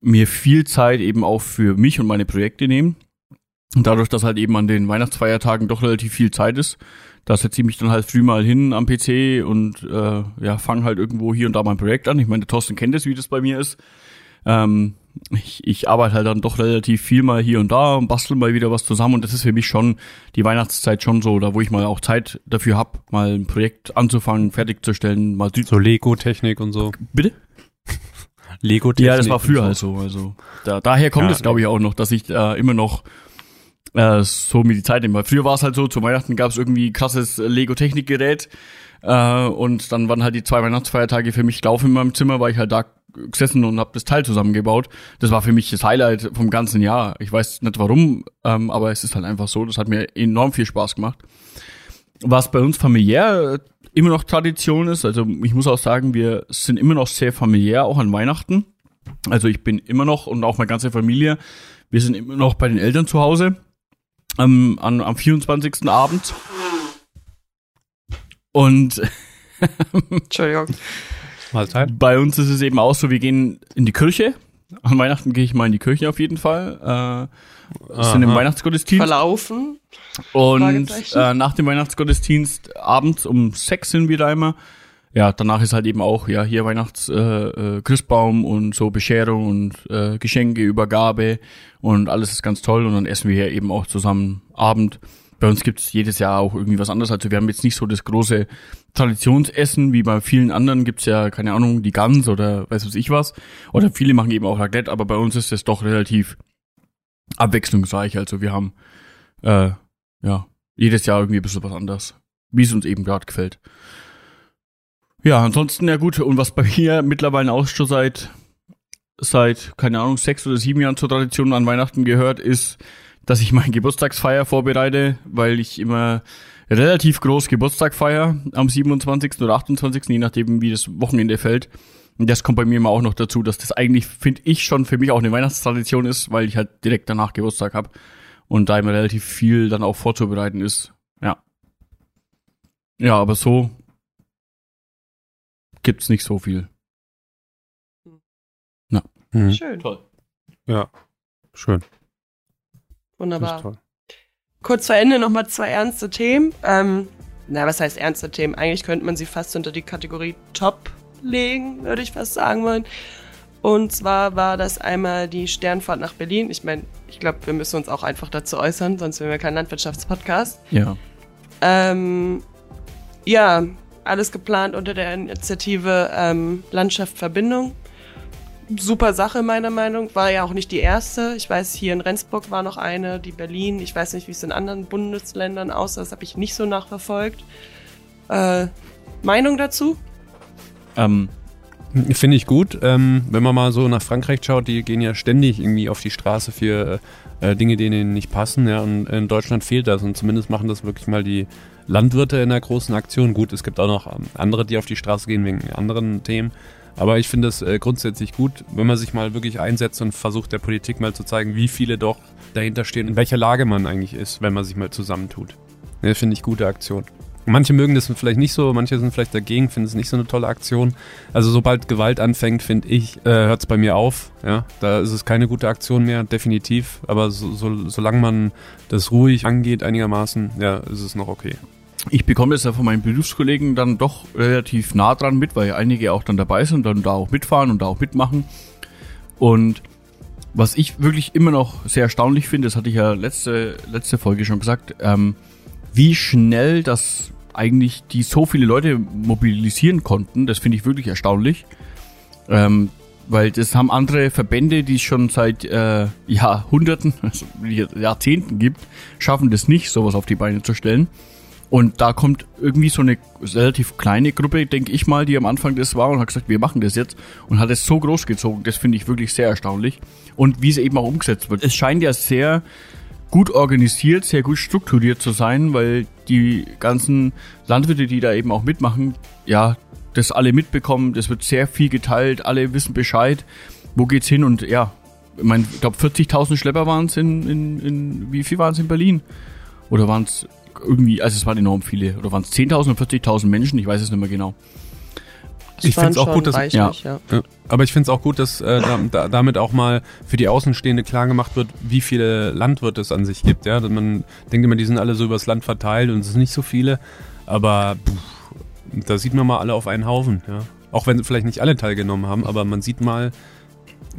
mir viel Zeit eben auch für mich und meine Projekte nehme. Und dadurch, dass halt eben an den Weihnachtsfeiertagen doch relativ viel Zeit ist, da setze ich mich dann halt früh mal hin am PC und äh, ja, fange halt irgendwo hier und da mein Projekt an. Ich meine, der Thorsten kennt es, wie das bei mir ist. Ähm, ich, ich arbeite halt dann doch relativ viel mal hier und da und bastel mal wieder was zusammen und das ist für mich schon die Weihnachtszeit schon so, da wo ich mal auch Zeit dafür hab, mal ein Projekt anzufangen, fertigzustellen, mal So Lego-Technik und so. bitte? Lego-Technik. Ja, das war früher halt so. Also da, daher kommt Ja, es, glaube ich, auch noch, dass ich äh, immer noch äh, so mir die Zeit nehme. Weil früher war es halt so, zu Weihnachten gab es irgendwie krasses Lego-Technikgerät äh, und dann waren halt die zwei Weihnachtsfeiertage für mich gelaufen in meinem Zimmer, weil ich halt da gesessen und habe das Teil zusammengebaut. Das war für mich das Highlight vom ganzen Jahr. Ich weiß nicht warum, ähm, aber es ist halt einfach so. Das hat mir enorm viel Spaß gemacht. Was bei uns familiär äh, immer noch Tradition ist, also ich muss auch sagen, wir sind immer noch sehr familiär, auch an Weihnachten. Also ich bin immer noch und auch meine ganze Familie, wir sind immer noch bei den Eltern zu Hause ähm, an, am 24. Abend. Und Entschuldigung. Mahlzeit. bei uns ist es eben auch so, wir gehen in die Kirche. An Weihnachten gehe ich mal in die Kirche auf jeden Fall. Äh, sind im Aha. Weihnachtsgottesdienst. Verlaufen. Und äh, nach dem Weihnachtsgottesdienst abends um sechs sind wir da immer, ja, danach ist halt eben auch, ja, hier Weihnachts äh, äh, Christbaum und so Bescherung und äh, Geschenke, Übergabe und alles ist ganz toll und dann essen wir hier eben auch zusammen Abend. Bei uns gibt's jedes Jahr auch irgendwie was anderes. Also wir haben jetzt nicht so das große Traditionsessen, wie bei vielen anderen gibt's ja, keine Ahnung, die Gans oder weiß was ich was. Oder viele machen eben auch Raclette, aber bei uns ist es doch relativ abwechslungsreich. Also wir haben äh, ja jedes Jahr irgendwie ein bisschen was anderes, wie es uns eben gerade gefällt. Ja, ansonsten ja gut. Und was bei mir mittlerweile auch schon seit, seit, keine Ahnung, sechs oder sieben Jahren zur Tradition an Weihnachten gehört, ist, dass ich meine Geburtstagsfeier vorbereite, weil ich immer relativ groß Geburtstag feier am 27. oder 28., je nachdem, wie das Wochenende fällt. Und das kommt bei mir immer auch noch dazu, dass das eigentlich, finde ich, schon für mich auch eine Weihnachtstradition ist, weil ich halt direkt danach Geburtstag habe und da immer relativ viel dann auch vorzubereiten ist. Ja. Ja, aber so gibt's nicht so viel. Mhm. Schön. Toll. Ja, schön. Das ist Wunderbar. Kurz vor Ende nochmal zwei ernste Themen. Ähm, na, was heißt ernste Themen? Eigentlich könnte man sie fast unter die Kategorie Top legen, würde ich fast sagen wollen. Und zwar war das einmal die Sternfahrt nach Berlin. Ich meine, ich glaube, wir müssen uns auch einfach dazu äußern, sonst wären wir kein Landwirtschaftspodcast. Ja. Ähm, ja, alles geplant unter der Initiative ähm, Landschaft Verbindung. Super Sache meiner Meinung. War ja auch nicht die erste. Ich weiß, hier in Rendsburg war noch eine, die Berlin. Ich weiß nicht, wie es in anderen Bundesländern aussah. Das habe ich nicht so nachverfolgt. Äh, Meinung dazu? Ähm, Finde ich gut. Ähm, wenn man mal so nach Frankreich schaut, die gehen ja ständig irgendwie auf die Straße für äh, Dinge, die ihnen nicht passen. Ja, und in Deutschland fehlt das. Und zumindest machen das wirklich mal die Landwirte in einer großen Aktion. Gut, es gibt auch noch ähm, andere, die auf die Straße gehen wegen anderen Themen. Aber ich finde es äh, grundsätzlich gut, wenn man sich mal wirklich einsetzt und versucht, der Politik mal zu zeigen, wie viele doch dahinter stehen, in welcher Lage man eigentlich ist, wenn man sich mal zusammentut. Ja, finde ich gute Aktion. Manche mögen das vielleicht nicht so, manche sind vielleicht dagegen, finden es nicht so eine tolle Aktion. Also sobald Gewalt anfängt, finde ich, äh, hört es bei mir auf. Ja, da ist es keine gute Aktion mehr, definitiv. Aber so, so, solange man das ruhig angeht, einigermaßen, ja, ist es noch okay. Ich bekomme das ja von meinen Berufskollegen dann doch relativ nah dran mit, weil einige auch dann dabei sind, dann da auch mitfahren und da auch mitmachen. Und was ich wirklich immer noch sehr erstaunlich finde, das hatte ich ja letzte, letzte Folge schon gesagt, ähm, wie schnell das eigentlich die so viele Leute mobilisieren konnten, das finde ich wirklich erstaunlich. Ähm, weil das haben andere Verbände, die es schon seit äh, Jahrhunderten, also Jahrzehnten gibt, schaffen das nicht, sowas auf die Beine zu stellen. Und da kommt irgendwie so eine relativ kleine Gruppe, denke ich mal, die am Anfang das war und hat gesagt, wir machen das jetzt und hat es so groß gezogen. Das finde ich wirklich sehr erstaunlich. Und wie es eben auch umgesetzt wird. Es scheint ja sehr gut organisiert, sehr gut strukturiert zu sein, weil die ganzen Landwirte, die da eben auch mitmachen, ja, das alle mitbekommen, das wird sehr viel geteilt, alle wissen Bescheid, wo geht's hin und ja, ich meine, ich glaube 40.000 Schlepper waren es in, in, in, wie viel waren es in Berlin? Oder waren es irgendwie, also es waren enorm viele, oder waren es 10.000 oder 40.000 Menschen, ich weiß es nicht mehr genau. Das Ich waren find's auch gut, dass- reichlich, ja. Ja, aber ich finde es auch gut, dass äh, da, da, damit auch mal für die Außenstehende klar gemacht wird, wie viele Landwirte es an sich gibt. Ja? Man denkt immer, die sind alle so übers Land verteilt und es sind nicht so viele. Aber puh, da sieht man mal alle auf einen Haufen. Ja? Auch wenn vielleicht nicht alle teilgenommen haben, aber man sieht mal,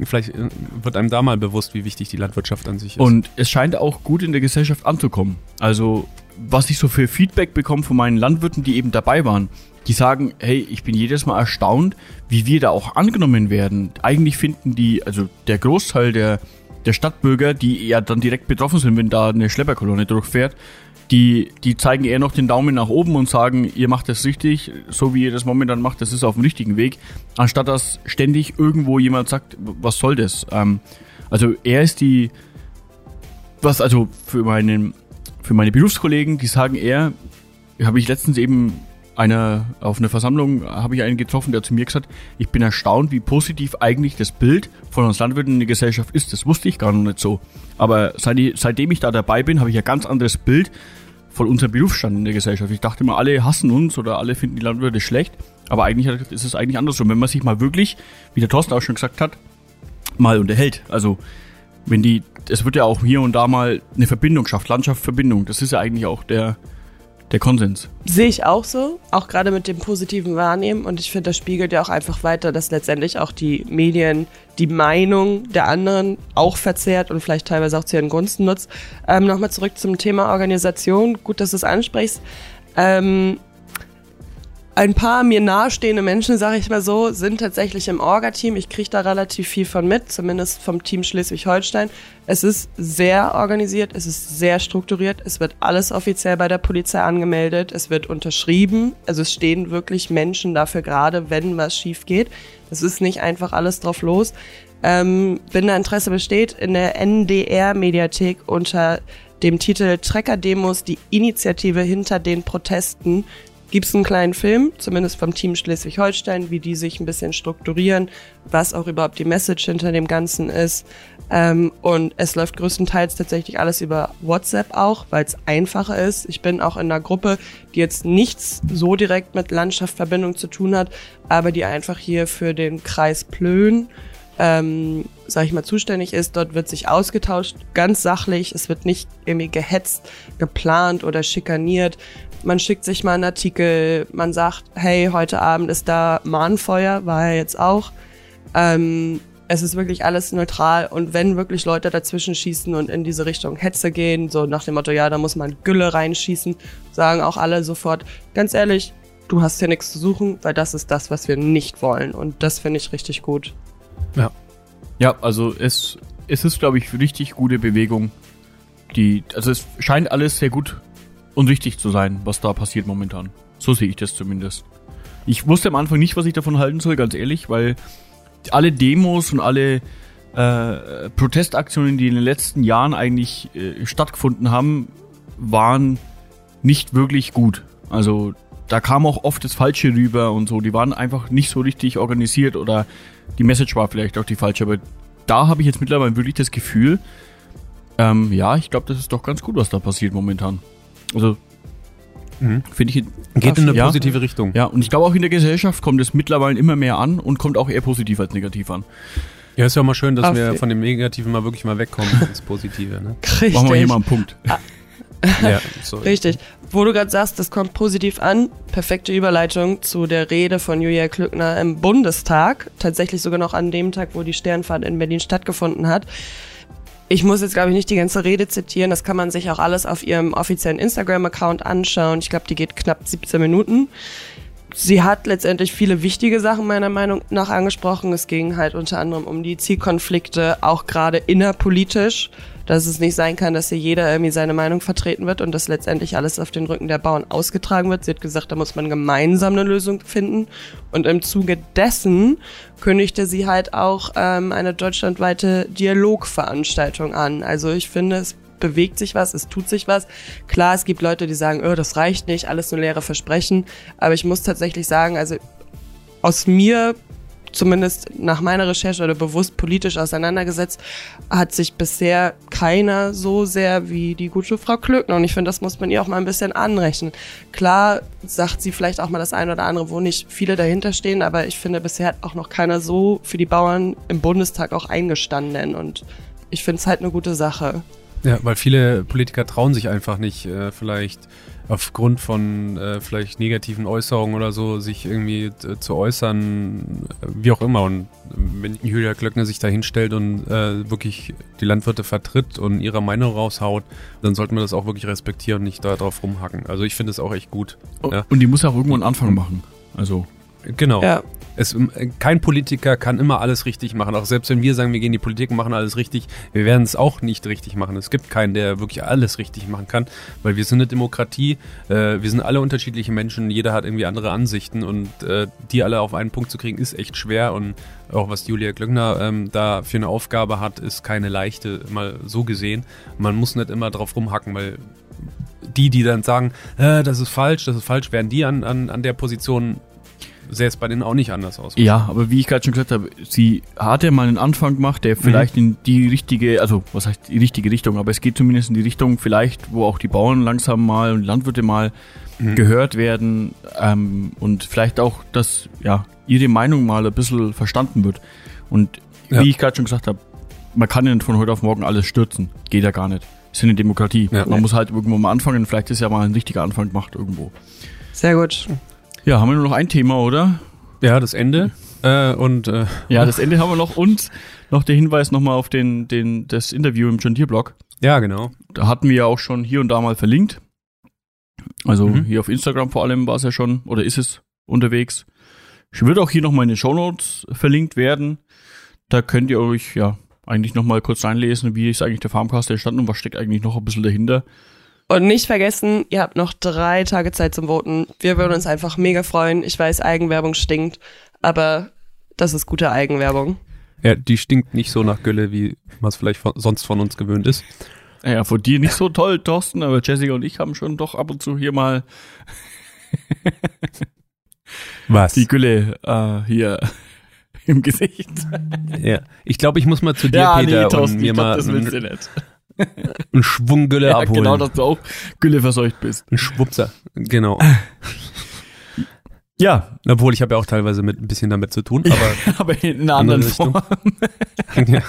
vielleicht äh, wird einem da mal bewusst, wie wichtig die Landwirtschaft an sich ist. Und es scheint auch gut in der Gesellschaft anzukommen. Also, was ich so für Feedback bekomme von meinen Landwirten, die eben dabei waren, die sagen, hey, ich bin jedes Mal erstaunt, wie wir da auch angenommen werden. Eigentlich finden die, also der Großteil der, der Stadtbürger, die ja dann direkt betroffen sind, wenn da eine Schlepperkolonne durchfährt, die, die zeigen eher noch den Daumen nach oben und sagen, ihr macht das richtig, so wie ihr das momentan macht, das ist auf dem richtigen Weg, anstatt dass ständig irgendwo jemand sagt, was soll das? Ähm, also er ist die, was also für meinen, für meine Berufskollegen, die sagen eher, habe ich letztens eben einer auf einer Versammlung habe ich einen getroffen, der zu mir gesagt, ich bin erstaunt, wie positiv eigentlich das Bild von uns Landwirten in der Gesellschaft ist. Das wusste ich gar noch nicht so. Aber seit ich, seitdem ich da dabei bin, habe ich ein ganz anderes Bild von unserem Berufsstand in der Gesellschaft. Ich dachte immer, alle hassen uns oder alle finden die Landwirte schlecht. Aber eigentlich ist es eigentlich andersrum. Wenn man sich mal wirklich, wie der Thorsten auch schon gesagt hat, mal unterhält. Also wenn die, es wird ja auch hier und da mal eine Verbindung schafft, Landschaftsverbindung. Das ist ja eigentlich auch der, der Konsens. Sehe ich auch so, auch gerade mit dem positiven Wahrnehmen. Und ich finde, das spiegelt ja auch einfach weiter, dass letztendlich auch die Medien die Meinung der anderen auch verzehrt und vielleicht teilweise auch zu ihren Gunsten nutzt. Ähm, Nochmal zurück zum Thema Organisation. Gut, dass du es ansprichst. Ähm, ein paar mir nahestehende Menschen, sage ich mal so, sind tatsächlich im Orga-Team. Ich kriege da relativ viel von mit, zumindest vom Team Schleswig-Holstein. Es ist sehr organisiert, es ist sehr strukturiert, es wird alles offiziell bei der Polizei angemeldet, es wird unterschrieben, also es stehen wirklich Menschen dafür gerade, wenn was schief geht. Es ist nicht einfach alles drauf los. Ähm, wenn da Interesse besteht, in der NDR-Mediathek unter dem Titel Trecker-Demos, die Initiative hinter den Protesten, gibt es einen kleinen Film, zumindest vom Team Schleswig-Holstein, wie die sich ein bisschen strukturieren, was auch überhaupt die Message hinter dem Ganzen ist. Ähm, und es läuft größtenteils tatsächlich alles über WhatsApp auch, weil es einfacher ist. Ich bin auch in einer Gruppe, die jetzt nichts so direkt mit Landschaftsverbindung zu tun hat, aber die einfach hier für den Kreis Plön ähm, sag ich mal, zuständig ist. Dort wird sich ausgetauscht, ganz sachlich. Es wird nicht irgendwie gehetzt, geplant oder schikaniert, man schickt sich mal einen Artikel, man sagt, hey, heute Abend ist da Mahnfeuer, war er jetzt auch. Ähm, es ist wirklich alles neutral und wenn wirklich Leute dazwischen schießen und in diese Richtung Hetze gehen, so nach dem Motto, ja, da muss man Gülle reinschießen, sagen auch alle sofort, ganz ehrlich, du hast hier nichts zu suchen, weil das ist das, was wir nicht wollen und das finde ich richtig gut. Ja. Ja, also es, es ist, glaube ich, richtig gute Bewegung. Die, also es scheint alles sehr gut und richtig zu sein, was da passiert momentan. So sehe ich das zumindest. Ich wusste am Anfang nicht, was ich davon halten soll, ganz ehrlich, weil alle Demos und alle äh, Protestaktionen, die in den letzten Jahren eigentlich äh, stattgefunden haben, waren nicht wirklich gut. Also da kam auch oft das Falsche rüber und so. Die waren einfach nicht so richtig organisiert oder die Message war vielleicht auch die falsche. Aber da habe ich jetzt mittlerweile wirklich das Gefühl, ähm, ja, ich glaube, das ist doch ganz gut, was da passiert momentan. Also mhm. finde ich geht in eine ja, positive Richtung. Ja, und ich glaube auch in der Gesellschaft kommt es mittlerweile immer mehr an und kommt auch eher positiv als negativ an. Ja, ist ja mal schön, dass Auf wir von dem Negativen mal wirklich mal wegkommen ins Positive. Ne? Richtig. Machen wir hier mal einen Punkt. Ah. ja, Richtig. Wo du gerade sagst, das kommt positiv an, perfekte Überleitung zu der Rede von Julia Klückner im Bundestag. Tatsächlich sogar noch an dem Tag, wo die Sternfahrt in Berlin stattgefunden hat. Ich muss jetzt, glaube ich, nicht die ganze Rede zitieren. Das kann man sich auch alles auf ihrem offiziellen Instagram-Account anschauen. Ich glaube, die geht knapp 17 Minuten. Sie hat letztendlich viele wichtige Sachen meiner Meinung nach angesprochen. Es ging halt unter anderem um die Zielkonflikte, auch gerade innerpolitisch dass es nicht sein kann, dass hier jeder irgendwie seine Meinung vertreten wird und dass letztendlich alles auf den Rücken der Bauern ausgetragen wird. Sie hat gesagt, da muss man gemeinsam eine Lösung finden. Und im Zuge dessen kündigte sie halt auch ähm, eine deutschlandweite Dialogveranstaltung an. Also ich finde, es bewegt sich was, es tut sich was. Klar, es gibt Leute, die sagen, oh, das reicht nicht, alles nur leere Versprechen. Aber ich muss tatsächlich sagen, also aus mir zumindest nach meiner Recherche oder bewusst politisch auseinandergesetzt, hat sich bisher keiner so sehr wie die gute Frau Klöckner. Und ich finde, das muss man ihr auch mal ein bisschen anrechnen. Klar sagt sie vielleicht auch mal das eine oder andere, wo nicht viele dahinter stehen, aber ich finde, bisher hat auch noch keiner so für die Bauern im Bundestag auch eingestanden. Und ich finde es halt eine gute Sache. Ja, weil viele Politiker trauen sich einfach nicht, äh, vielleicht aufgrund von äh, vielleicht negativen Äußerungen oder so sich irgendwie äh, zu äußern, wie auch immer. Und wenn Julia Klöckner sich da hinstellt und äh, wirklich die Landwirte vertritt und ihre Meinung raushaut, dann sollten wir das auch wirklich respektieren und nicht da drauf rumhacken. Also ich finde es auch echt gut. Oh, ja. Und die muss auch irgendwo einen Anfang machen. Also. Genau. Ja. Es, äh, kein Politiker kann immer alles richtig machen. Auch selbst wenn wir sagen, wir gehen in die Politik und machen alles richtig, wir werden es auch nicht richtig machen. Es gibt keinen, der wirklich alles richtig machen kann, weil wir sind eine Demokratie, äh, wir sind alle unterschiedliche Menschen, jeder hat irgendwie andere Ansichten und äh, die alle auf einen Punkt zu kriegen, ist echt schwer und auch was Julia Glöckner ähm, da für eine Aufgabe hat, ist keine leichte, mal so gesehen. Man muss nicht immer drauf rumhacken, weil die, die dann sagen, äh, das ist falsch, das ist falsch, werden die an, an, an der Position sähe es bei denen auch nicht anders aus. Ja, aber wie ich gerade schon gesagt habe, sie hat ja mal einen Anfang gemacht, der vielleicht mhm. in die richtige, also was heißt die richtige Richtung, aber es geht zumindest in die Richtung vielleicht, wo auch die Bauern langsam mal und Landwirte mal mhm. gehört werden ähm, und vielleicht auch, dass ja ihre Meinung mal ein bisschen verstanden wird. Und ja. wie ich gerade schon gesagt habe, man kann ja nicht von heute auf morgen alles stürzen. Geht ja gar nicht. ist eine Demokratie. Ja. Man muss halt irgendwo mal anfangen. Vielleicht ist ja mal ein richtiger Anfang gemacht irgendwo. Sehr gut. Ja, haben wir nur noch ein Thema, oder? Ja, das Ende. Äh, und äh, Ja, das Ende haben wir noch und noch der Hinweis nochmal auf den, den, das Interview im John Deere Blog. ja, genau. Da hatten wir ja auch schon hier und da mal verlinkt. Also Mhm. hier auf Instagram vor allem war es ja schon oder ist es unterwegs. Ich würde auch hier nochmal in den Shownotes verlinkt werden. Da könnt ihr euch ja eigentlich nochmal kurz reinlesen, wie ist eigentlich der Farmcast entstanden und was steckt eigentlich noch ein bisschen dahinter. Und nicht vergessen, ihr habt noch drei Tage Zeit zum Voten. Wir würden uns einfach mega freuen. Ich weiß, Eigenwerbung stinkt, aber das ist gute Eigenwerbung. Ja, die stinkt nicht so nach Gülle, wie man es vielleicht von, sonst von uns gewöhnt ist. Ja, von dir nicht so toll, Thorsten, aber Jessica und ich haben schon doch ab und zu hier mal Was? die Gülle äh, hier im Gesicht. ja. Ich glaube, ich muss mal zu dir, Peter, und mir ich glaub, mal einen Schwung Gülle Ja, abholen. genau, dass du auch Gülle verseucht bist. Ein Schwupser. Genau. Ja, Obwohl, ich habe ja auch teilweise mit ein bisschen damit zu tun, aber aber in einer anderen Andere Richtung. Form. ja.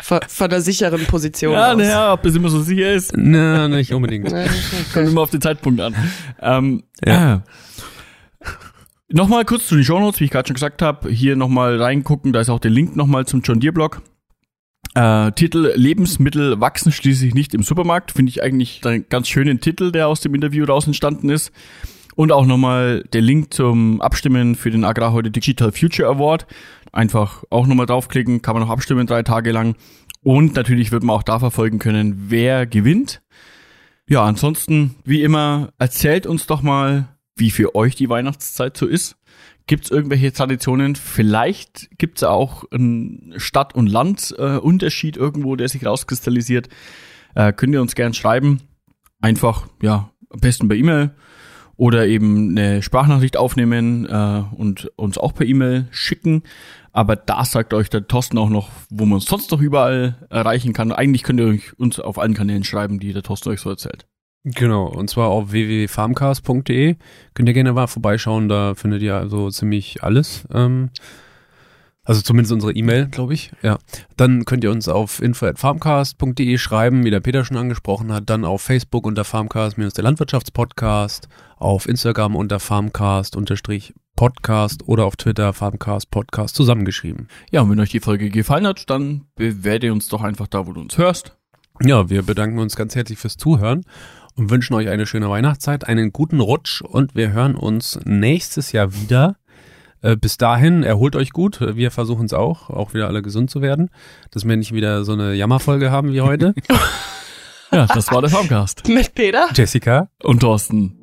Von, von der sicheren Position Ja, aus. naja, ob das immer so sicher ist, Na, nicht unbedingt. Ja, kommt immer auf den Zeitpunkt an. Ähm, Ja. äh. Nochmal kurz zu den Shownotes, wie ich gerade schon gesagt habe. Hier nochmal reingucken, da ist auch der Link nochmal zum John Deere Blog. Äh, Titel Lebensmittel wachsen schließlich nicht im Supermarkt. Finde ich eigentlich einen ganz schönen Titel, der aus dem Interview raus entstanden ist. Und auch nochmal der Link zum Abstimmen für den Agrar heute Digital Future Award. Einfach auch nochmal draufklicken, kann man noch abstimmen drei Tage lang. Und natürlich wird man auch da verfolgen können, wer gewinnt. Ja, ansonsten, wie immer, erzählt uns doch mal, wie für euch die Weihnachtszeit so ist. Gibt es irgendwelche Traditionen? Vielleicht gibt es auch einen Stadt- und Land-Unterschied irgendwo, der sich rauskristallisiert. Äh, könnt ihr uns gern schreiben. Einfach, ja, am besten per E-Mail oder eben eine Sprachnachricht aufnehmen äh, und uns auch per E-Mail schicken. Aber da sagt euch der Thorsten auch noch, wo man uns sonst noch überall erreichen kann. Eigentlich könnt ihr euch uns auf allen Kanälen schreiben, die der Thorsten euch so erzählt. Genau, und zwar auf www.farmcast.de. Könnt ihr gerne mal vorbeischauen, da findet ihr also ziemlich alles. Ähm, also zumindest unsere E-Mail, glaube ich. Ja. Dann könnt ihr uns auf info.farmcast.de schreiben, wie der Peter schon angesprochen hat. Dann auf Facebook unter Farmcast minus der Landwirtschaftspodcast, auf Instagram unter Farmcast unterstrich Podcast oder auf Twitter Farmcast Podcast zusammengeschrieben. Ja, und wenn euch die Folge gefallen hat, dann bewerte uns doch einfach da, wo du uns hörst. Ja, wir bedanken uns ganz herzlich fürs Zuhören und wünschen euch eine schöne Weihnachtszeit, einen guten Rutsch und wir hören uns nächstes Jahr wieder. Äh, bis dahin, erholt euch gut. Wir versuchen es auch, auch wieder alle gesund zu werden, dass wir nicht wieder so eine Jammerfolge haben wie heute. Ja, das war der Farmcast. Mit Peter? Jessica. Und Thorsten.